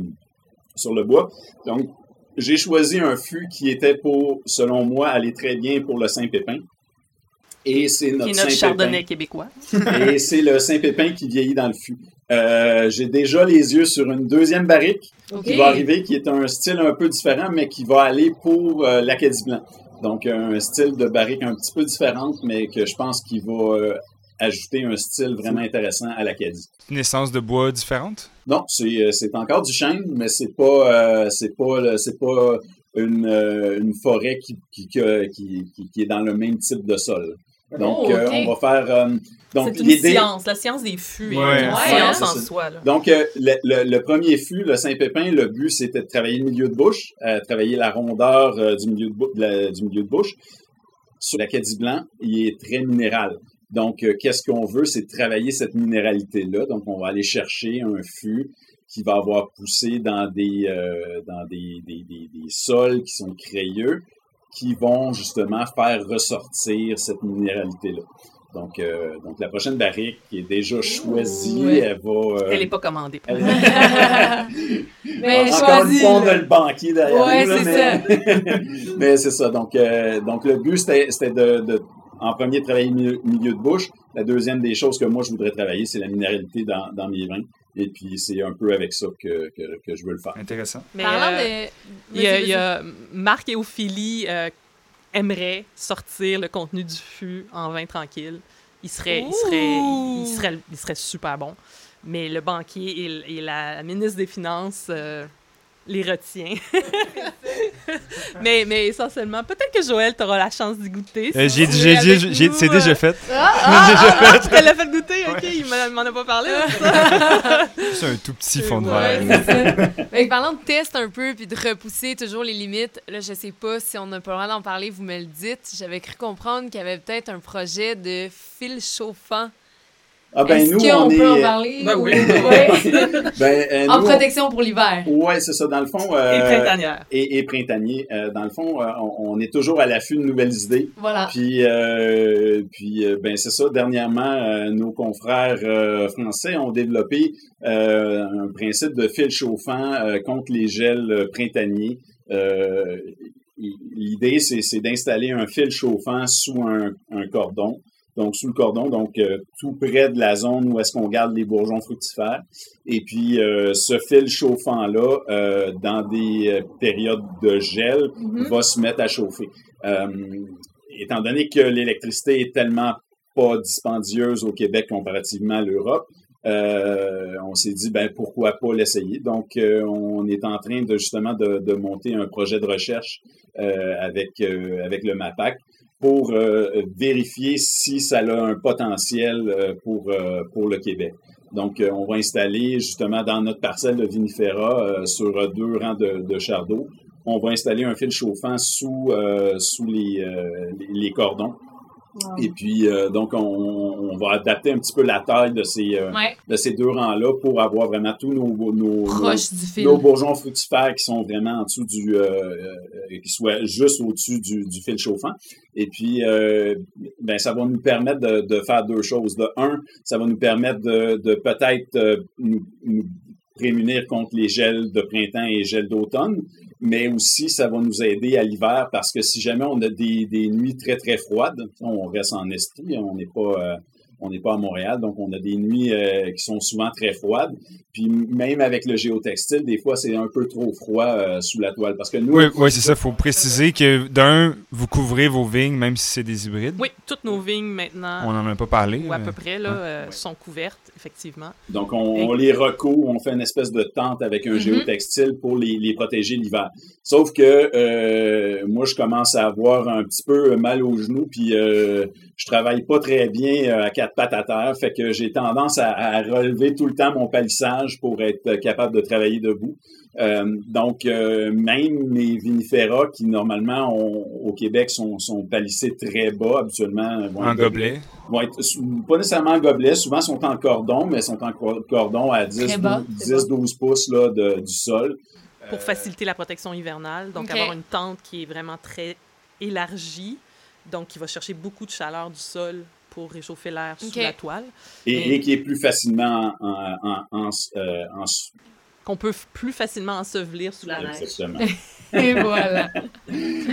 sur le bois. Donc, j'ai choisi un fût qui était pour, selon moi, aller très bien pour le Saint-Pépin. Et c'est notre, notre chardonnay québécois. et c'est le Saint-Pépin qui vieillit dans le fût. Euh, j'ai déjà les yeux sur une deuxième barrique qui va arriver, qui est un style un peu différent, mais qui va aller pour euh, l'Acadie Blanc. Donc, un style de barrique un petit peu différente, mais que je pense qu'il va euh, ajouter un style vraiment intéressant à l'Acadie. Une essence de bois différente? Non, c'est, euh, c'est encore du chêne, mais c'est pas euh, c'est pas c'est pas une, euh, une forêt qui qui, qui, qui, est dans le même type de sol. Donc, oh, on va faire. donc, c'est une science, la science des fûts. Ouais, une science en soi. Là. Donc, le, le, premier fût, le Saint-Pépin, le but, c'était de travailler le milieu de bouche, travailler la rondeur du, milieu de, du milieu de bouche. Sur l'Acadie blanc, il est très minéral. Donc, euh, qu'est-ce qu'on veut, c'est travailler cette minéralité-là. Donc, on va aller chercher un fût qui va avoir poussé dans des, euh, dans des, des, des, des, sols qui sont crayeux, qui vont justement faire ressortir cette minéralité-là. Donc, euh, donc la prochaine barrique qui est déjà choisie, elle va. elle n'est pas commandée. Elle... mais Encore une fois, on a le banquier derrière ouais, nous. mais, mais c'est ça. Donc, donc le but, c'était de, de, en premier, travailler milieu, milieu, de bouche. La deuxième des choses que moi, je voudrais travailler, c'est la minéralité dans, dans, mes vins. Et puis, c'est un peu avec ça que, que, que, je veux le faire. Intéressant. Mais euh, il y, a, Marc et Ophélie euh, aimeraient sortir le contenu du fût en vin tranquille. Il serait, il serait, il serait, il serait, super bon. Mais le banquier et, la ministre des Finances... Euh, les retient. mais, mais essentiellement, peut-être que Joël, t'auras la chance d'y goûter. Euh, j'ai dit, c'est déjà fait. Ah, ah, déjà ah, fait. tu te l'as fait goûter, ok, il m'en a pas parlé. c'est un tout petit fond de verre. parlant de test un peu, puis de repousser toujours les limites, là, je sais pas si on n'a pas le droit d'en parler, vous me le dites. J'avais cru comprendre qu'il y avait peut-être un projet de fil chauffant ah ben Est-ce nous, on, peut en parler? Ben oui. ben, euh, en protection pour l'hiver. Oui, c'est ça. Dans le fond. Euh, et printanière. Et, et printanier. Euh, dans le fond, on, est toujours à l'affût de nouvelles idées. Voilà. Puis, puis ben c'est ça. Dernièrement, nos confrères français ont développé un principe de fil chauffant contre les gels printaniers. L'idée, c'est d'installer un fil chauffant sous un, un cordon donc sous le cordon, donc euh, tout près de la zone où est-ce qu'on garde les bourgeons fructifères. Et puis euh, ce fil chauffant-là, euh, dans des périodes de gel, mm-hmm. va se mettre à chauffer. étant donné que l'électricité est tellement pas dispendieuse au Québec comparativement à l'Europe, on s'est dit ben pourquoi pas l'essayer. Donc on est en train de justement de, de monter un projet de recherche avec avec le MAPAC pour euh, vérifier si ça a un potentiel euh, pour, euh, pour le Québec. Donc, on va installer justement dans notre parcelle de vinifera sur deux rangs de, de chardot, on va installer un fil chauffant sous, sous les, les cordons et puis, euh, donc, on, on, va adapter un petit peu la taille de ces, euh, de ces deux rangs-là pour avoir vraiment tous nos, nos, nos, bourgeons fructifères qui sont vraiment en dessous du, euh, euh qui soient juste au-dessus du, du, fil chauffant. Et puis, ben, ça va nous permettre de, de, faire deux choses. De un, ça va nous permettre de, de peut-être nous, nous prémunir contre les gels de printemps et gels d'automne mais aussi ça va nous aider à l'hiver parce que si jamais on a des, des nuits très très froides, on reste en Estrie, on n'est pas euh, on n'est pas à Montréal, donc on a des nuits euh, qui sont souvent très froides. Puis même avec le géotextile, des fois, c'est un peu trop froid euh, sous la toile. Parce que nous, oui, oui c'est ça. Il faut préciser que d'un, vous couvrez vos vignes, même si c'est des hybrides. Oui, toutes nos vignes maintenant. On n'en a pas parlé. Ou à peu près, là, sont couvertes, effectivement. Donc on, les recouvre, on fait une espèce de tente avec un mm-hmm. géotextile pour les, les protéger l'hiver. Sauf que moi, je commence à avoir un petit peu mal aux genoux, puis je travaille pas très bien euh, à quatre pattes à terre, fait que j'ai tendance à, relever tout le temps mon palissage pour être capable de travailler debout. Euh, donc, euh, même mes vinifera qui normalement au Québec sont, sont palissés très bas, habituellement. en gobelet. Vont être, pas nécessairement en gobelet, souvent sont en cordon, mais sont en cordon à 10-12 pouces là, de, du sol. Pour faciliter la protection hivernale, donc avoir une tente qui est vraiment très élargie donc qui va chercher beaucoup de chaleur du sol pour réchauffer l'air sous la toile. Et, qui est plus facilement en, euh, qu'on peut plus facilement ensevelir sous la neige. Exactement. Et voilà.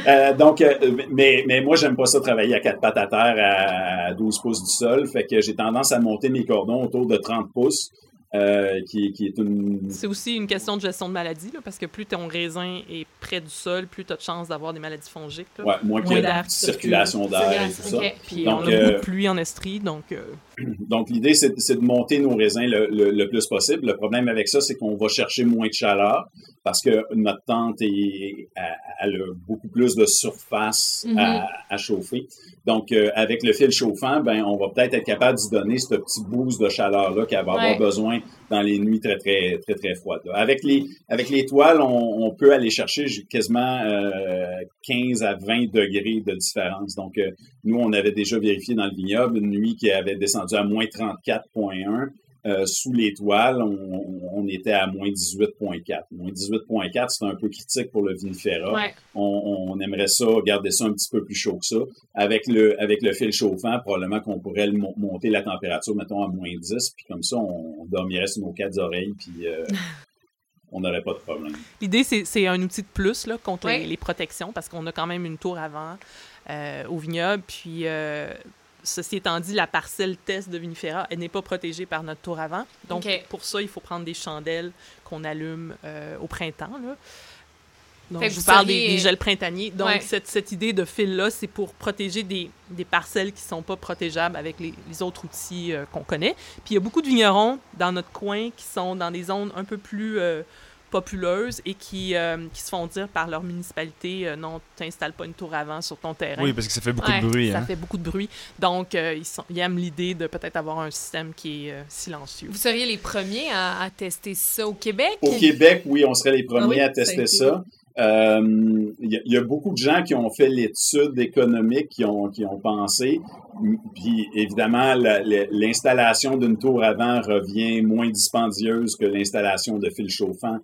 Euh, donc, euh, mais, mais moi, j'aime pas ça travailler à quatre pattes à terre à 12 pouces du sol. Fait que j'ai tendance à monter mes cordons autour de 30 pouces. Euh, qui, est une... C'est aussi une question de gestion de maladie, parce que plus ton raisin est près du sol, plus tu as de chances d'avoir des maladies fongiques. Ouais, moins qu'il y a de circulation d'air et tout ça. Puis donc, on a beaucoup de pluie en Estrie, donc... Euh, donc l'idée, c'est de monter nos raisins le, le, plus possible. Le problème avec ça, c'est qu'on va chercher moins de chaleur parce que notre tente est, a, a beaucoup plus de surface à, mm-hmm. à, chauffer. Donc, euh, avec le fil chauffant, ben, on va peut-être être capable d'y donner ce petit boost de chaleur-là qu'elle va avoir besoin dans les nuits très, très, très, très froides. Avec les, avec les toiles, on, on peut aller chercher quasiment euh, 15 à 20 degrés de différence. Donc, euh, nous, on avait déjà vérifié dans le vignoble une nuit qui avait descendu à moins 34,1 euh, sous l'étoile, on, était à moins 18.4. Moins 18.4, c'est un peu critique pour le vinifera. On, aimerait ça, garder ça un petit peu plus chaud que ça. Avec le, avec le fil chauffant, probablement qu'on pourrait monter la température, mettons, à moins 10, puis comme ça, on, dormirait sur nos quatre oreilles, puis euh, on n'aurait pas de problème. L'idée, c'est un outil de plus là, contre les, protections, parce qu'on a quand même une tour avant euh, au vignoble, puis Ceci étant dit, la parcelle test de vinifera, elle n'est pas protégée par notre tour avant. Donc, pour ça, il faut prendre des chandelles qu'on allume euh, au printemps. Là. Donc, je vous parle des, gels printaniers. Donc, cette, cette, idée de fil-là, c'est pour protéger des, des, parcelles qui ne sont pas protégeables avec les, les autres outils euh, qu'on connaît. Puis, il y a beaucoup de vignerons dans notre coin qui sont dans des zones un peu plus euh, populeuses et qui, euh, qui se font dire par leur municipalité euh, non, tu n'installes pas une tour avant sur ton terrain. Oui, parce que ça fait beaucoup de bruit. Ça hein. fait beaucoup de bruit. Donc, euh, ils, sont, ils, aiment l'idée de peut-être avoir un système qui est silencieux. Vous seriez les premiers à, tester ça au Québec? Au Québec, oui, on serait les premiers ah à tester ça. Il y, a beaucoup de gens qui ont fait l'étude économique, qui ont, qui ont pensé. Puis évidemment, l'installation d'une tour avant revient moins dispendieuse que l'installation de fils chauffants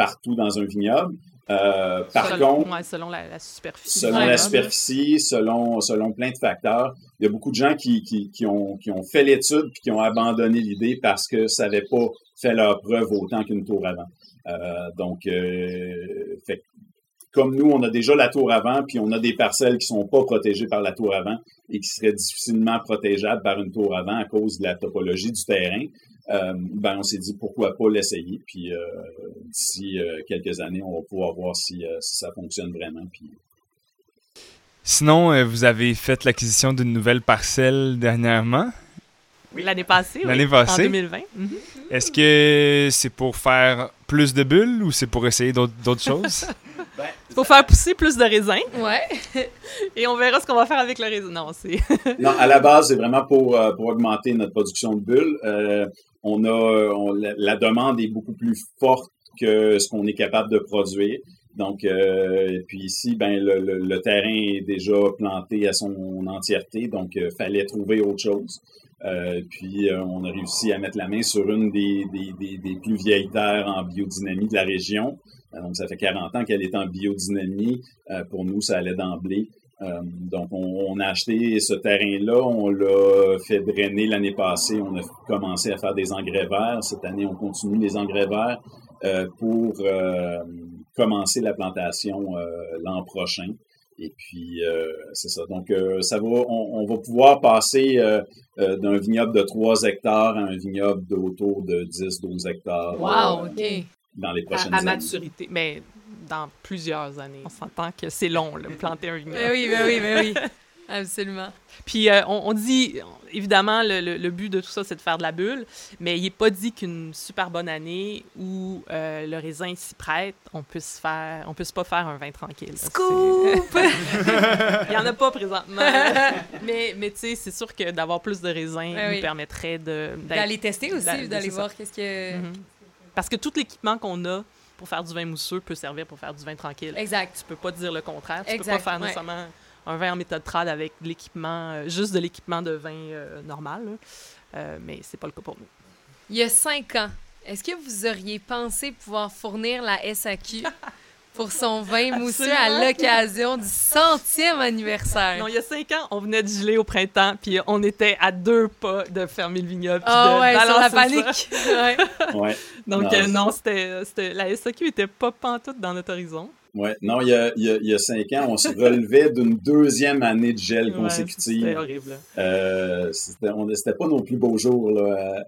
partout dans un vignoble. Euh, par selon, contre, selon la, superficie. Selon la superficie, selon, selon plein de facteurs. Il y a beaucoup de gens qui, qui, qui ont, qui ont fait l'étude puis qui ont abandonné l'idée parce que ça n'avait pas fait leur preuve autant qu'une tour avant. Euh, donc, euh, fait, comme nous, on a déjà la tour avant, puis on a des parcelles qui sont pas protégées par la tour avant et qui seraient difficilement protégeables par une tour avant à cause de la topologie du terrain. Euh, ben on s'est dit pourquoi pas l'essayer. Puis euh, d'ici euh, quelques années, on va pouvoir voir si, ça fonctionne vraiment. Puis... Sinon, vous avez fait l'acquisition d'une nouvelle parcelle dernièrement? L'année passée, L'année passée? En 2020. Mhm. Est-ce que c'est pour faire plus de bulles ou c'est pour essayer d'autres choses? ben, pour faire pousser plus de raisins. Ouais. Et on verra ce qu'on va faire avec le raisin. Non, c'est. non, à la base, c'est vraiment pour, pour augmenter notre production de bulles on a la demande est beaucoup plus forte que ce qu'on est capable de produire. Donc, euh, puis ici, ben le, terrain est déjà planté à son entièreté, donc il euh, fallait trouver autre chose. Euh, puis on a réussi à mettre la main sur une des, des, plus vieilles terres en biodynamie de la région. Donc ça fait 40 ans qu'elle est en biodynamie. pour nous, ça allait d'emblée. Euh, donc, on, a acheté ce terrain-là, on l'a fait drainer l'année passée, on a commencé à faire des engrais verts. Cette année, on continue les engrais verts euh, pour euh, commencer la plantation l'an prochain. et puis, c'est ça. Donc, ça va, on, va pouvoir passer d'un vignoble de 3 hectares à un vignoble d'autour de 10-12 hectares. Wow, OK. Dans les prochaines à, à maturité. Mais dans plusieurs années. On s'entend que c'est long, là, planter un vignoble. oui, ben oui, ben oui. Absolument. Puis euh, on, dit, évidemment, le, but de tout ça, c'est de faire de la bulle, mais il n'est pas dit qu'une super bonne année où euh, le raisin s'y prête, on puisse faire, on puisse pas faire un vin tranquille. Scoop! il n'y en a pas présentement. mais mais tu sais, c'est sûr que d'avoir plus de raisin nous permettrait de... D'aller tester aussi, d'aller voir qu'est-ce que... Mm-hmm. Parce que tout l'équipement qu'on a pour faire du vin mousseux peut servir pour faire du vin tranquille. Exact. Tu peux pas dire le contraire. Tu peux pas faire nécessairement un vin en méthode trad avec l'équipement, euh, juste de l'équipement de vin euh, normal. Euh, mais c'est pas le cas pour nous. Il y a cinq ans, est-ce que vous auriez pensé pouvoir fournir la SAQ pour son vin mousseux à l'occasion du centième anniversaire. Non, il y a cinq ans, on venait de geler au printemps, puis on était à deux pas de fermer le vignoble. Ah oh, ouais, sur la panique. ouais. Donc non, c'était, la SAQ était pas pantoute dans notre horizon. Ouais, non, il y a, il y a, cinq ans, on se relevait d'une deuxième année de gel consécutive. c'était horrible. Euh, c'était, pas nos plus beaux jours là,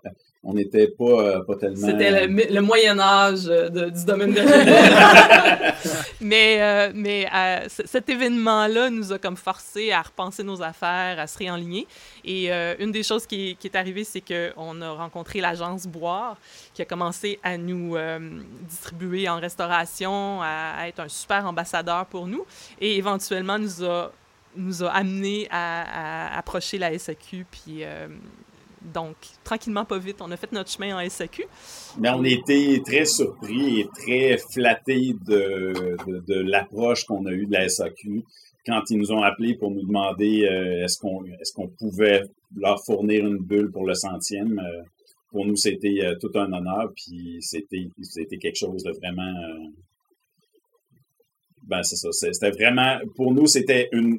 on n'était pas, euh, pas tellement. C'était le, Moyen Âge euh, du domaine de Mais, euh, mais cet événement-là nous a comme forcé à repenser nos affaires, à se réaligner. Et une des choses qui, qui est arrivée, c'est qu'on a rencontré l'agence Boire, qui a commencé à nous distribuer en restauration, à, être un super ambassadeur pour nous, et éventuellement nous a nous a amené à, à approcher la SAQ puis donc, tranquillement, pas vite, on a fait notre chemin en SAQ. Mais on était très surpris et très flattés de, l'approche qu'on a eue de la SAQ quand ils nous ont appelés pour nous demander euh, est-ce qu'on est-ce pouvait leur fournir une bulle pour le centième. Euh, pour nous, c'était euh, tout un honneur, puis c'était quelque chose de vraiment ben c'est ça. C'était vraiment pour nous, c'était une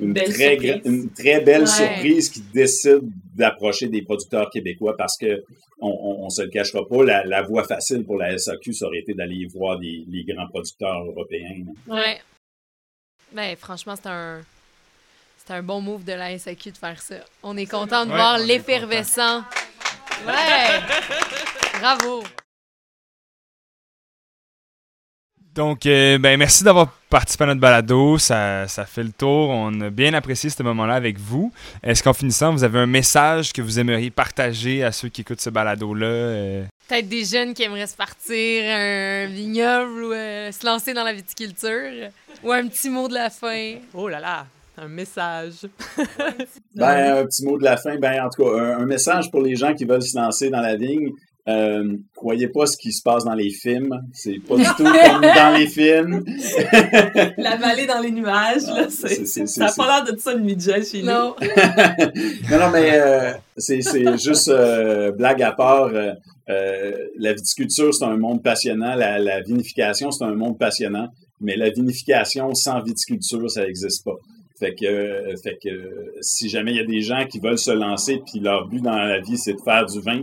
une très, une très belle surprise qui décide d'approcher des producteurs québécois parce que on, on, se le cachera pas, la, la, voie facile pour la SAQ, ça aurait été d'aller voir les, les, grands producteurs européens. Ouais. Ben, franchement, c'est un, c'est un bon move de la SAQ de faire ça. On est content de voir l'effervescent. Ouais! Bravo! Donc, euh, ben, merci d'avoir participé à notre balado. Ça, ça fait le tour. On a bien apprécié ce moment-là avec vous. Est-ce qu'en finissant, vous avez un message que vous aimeriez partager à ceux qui écoutent ce balado-là? Euh? Peut-être des jeunes qui aimeraient se partir un vignoble ou euh, se lancer dans la viticulture. Ou un petit mot de la fin. Oh là là! Un message. ben, un petit mot de la fin. Ben, en tout cas, un message pour les gens qui veulent se lancer dans la vigne. Euh, croyez pas ce qui se passe dans les films. C'est pas du tout comme dans les films. La vallée dans les nuages, là, c'est, ça n'a pas l'air de ça une nuit chez non. non, non, mais euh, c'est, juste euh, blague à part. Euh, la viticulture, c'est un monde passionnant. La, la vinification, c'est un monde passionnant. Mais la vinification sans viticulture, ça n'existe pas. Fait que, fait que si jamais il y a des gens qui veulent se lancer, puis leur but dans la vie, c'est de faire du vin,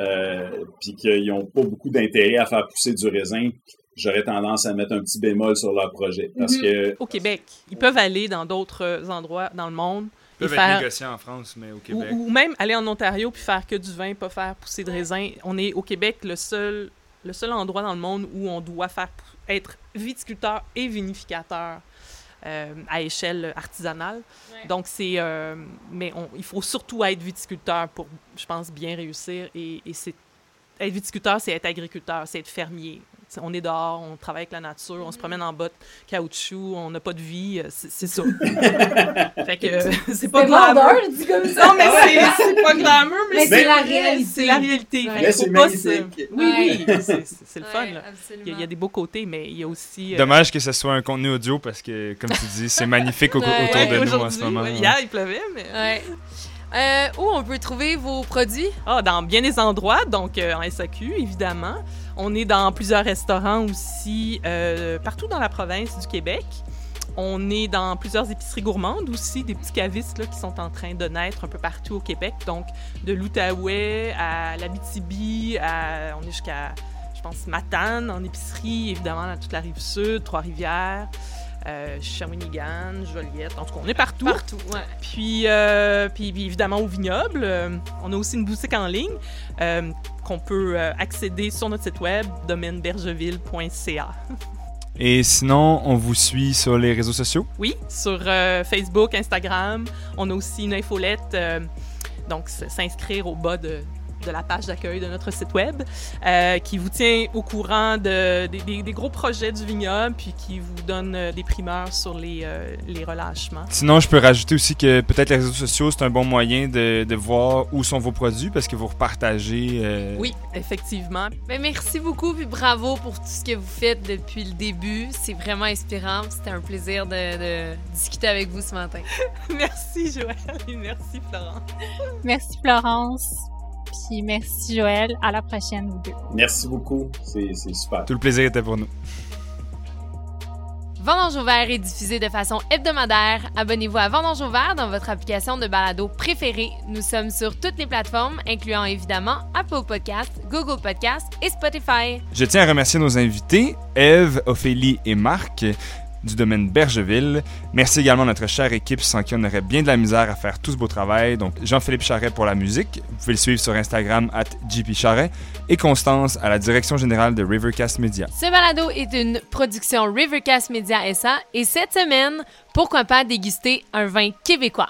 euh, puis qu'ils n'ont pas beaucoup d'intérêt à faire pousser du raisin, j'aurais tendance à mettre un petit bémol sur leur projet. Parce mhm. que... Au Québec, ils peuvent aller dans d'autres endroits dans le monde. Ils peuvent être négociés en France, mais au Québec. Ou, même aller en Ontario puis faire que du vin, pas faire pousser de raisin. On est au Québec le seul, le seul endroit dans le monde où on doit faire être viticulteur et vinificateur. Euh, à échelle artisanale. Donc, c'est. Euh, mais il faut surtout être viticulteur pour, je pense, bien réussir. Et, et c'est. Être viticulteur, c'est être agriculteur, c'est être fermier on est dehors, on travaille avec la nature, on se promène en bottes caoutchouc, on n'a pas de vie, euh, c'est ça. fait que c'est pas glamour. dit comme ça. Non, mais c'est pas glamour, mais, c'est la réalité. C'est la réalité. c'est magnifique. Oui, oui, c'est le fun. Il, y a, des beaux côtés, mais il y a aussi... Euh, Dommage que ce soit un contenu audio parce que, comme tu dis, c'est magnifique autour de nous en ce moment. Hier, il pleuvait, mais... Euh, où on peut trouver vos produits? Ah, dans bien des endroits, donc en SAQ, évidemment. On est dans plusieurs restaurants aussi, euh, partout dans la province du Québec. On est dans plusieurs épiceries gourmandes aussi, des petits cavistes qui sont en train de naître un peu partout au Québec. Donc, de l'Outaouais à l'Abitibi, on est jusqu'à, je pense, Matane en épicerie, évidemment, dans toute la rive sud, Trois-Rivières. Euh, Shawinigan, Joliette, en tout cas, on est partout. Partout, ouais. Puis, euh, puis évidemment au vignoble. Euh, on a aussi une boutique en ligne euh, qu'on peut euh, accéder sur notre site web domainebergeville.ca. Et sinon, on vous suit sur les réseaux sociaux? Oui, sur euh, Facebook, Instagram. On a aussi une infolette, euh, donc s'inscrire au bas de, de la page d'accueil de notre site web, euh, qui vous tient au courant de, des- gros projets du vignoble, puis qui vous donne euh, des primeurs sur les, euh, les relâchements. Sinon, je peux rajouter aussi que peut-être les réseaux sociaux, c'est un bon moyen de, de voir où sont vos produits parce que vous repartagez. euh, Oui, effectivement. Ben, merci beaucoup, puis bravo pour tout ce que vous faites depuis le début. C'est vraiment inspirant. C'était un plaisir de, de discuter avec vous ce matin. merci Joël et merci Florent. Merci Florence. Puis merci Joël. À la prochaine, vous deux. Merci beaucoup. C'est c'est super. Tout le plaisir était pour nous. Vendange au vert est diffusé de façon hebdomadaire. Abonnez-vous à Vendange au vert dans votre application de balado préférée. Nous sommes sur toutes les plateformes, incluant évidemment Apple Podcasts, Google Podcasts et Spotify. Je tiens à remercier nos invités, Eve, Ophélie et Marc du domaine Bergeville. Merci également à notre chère équipe sans qui on aurait bien de la misère à faire tout ce beau travail. Donc Jean-Philippe Charret pour la musique. Vous pouvez le suivre sur Instagram at Charret. Et Constance à la direction générale de Rivercast Media. Ce balado est une production Rivercast Media SA et cette semaine, pourquoi pas déguster un vin québécois?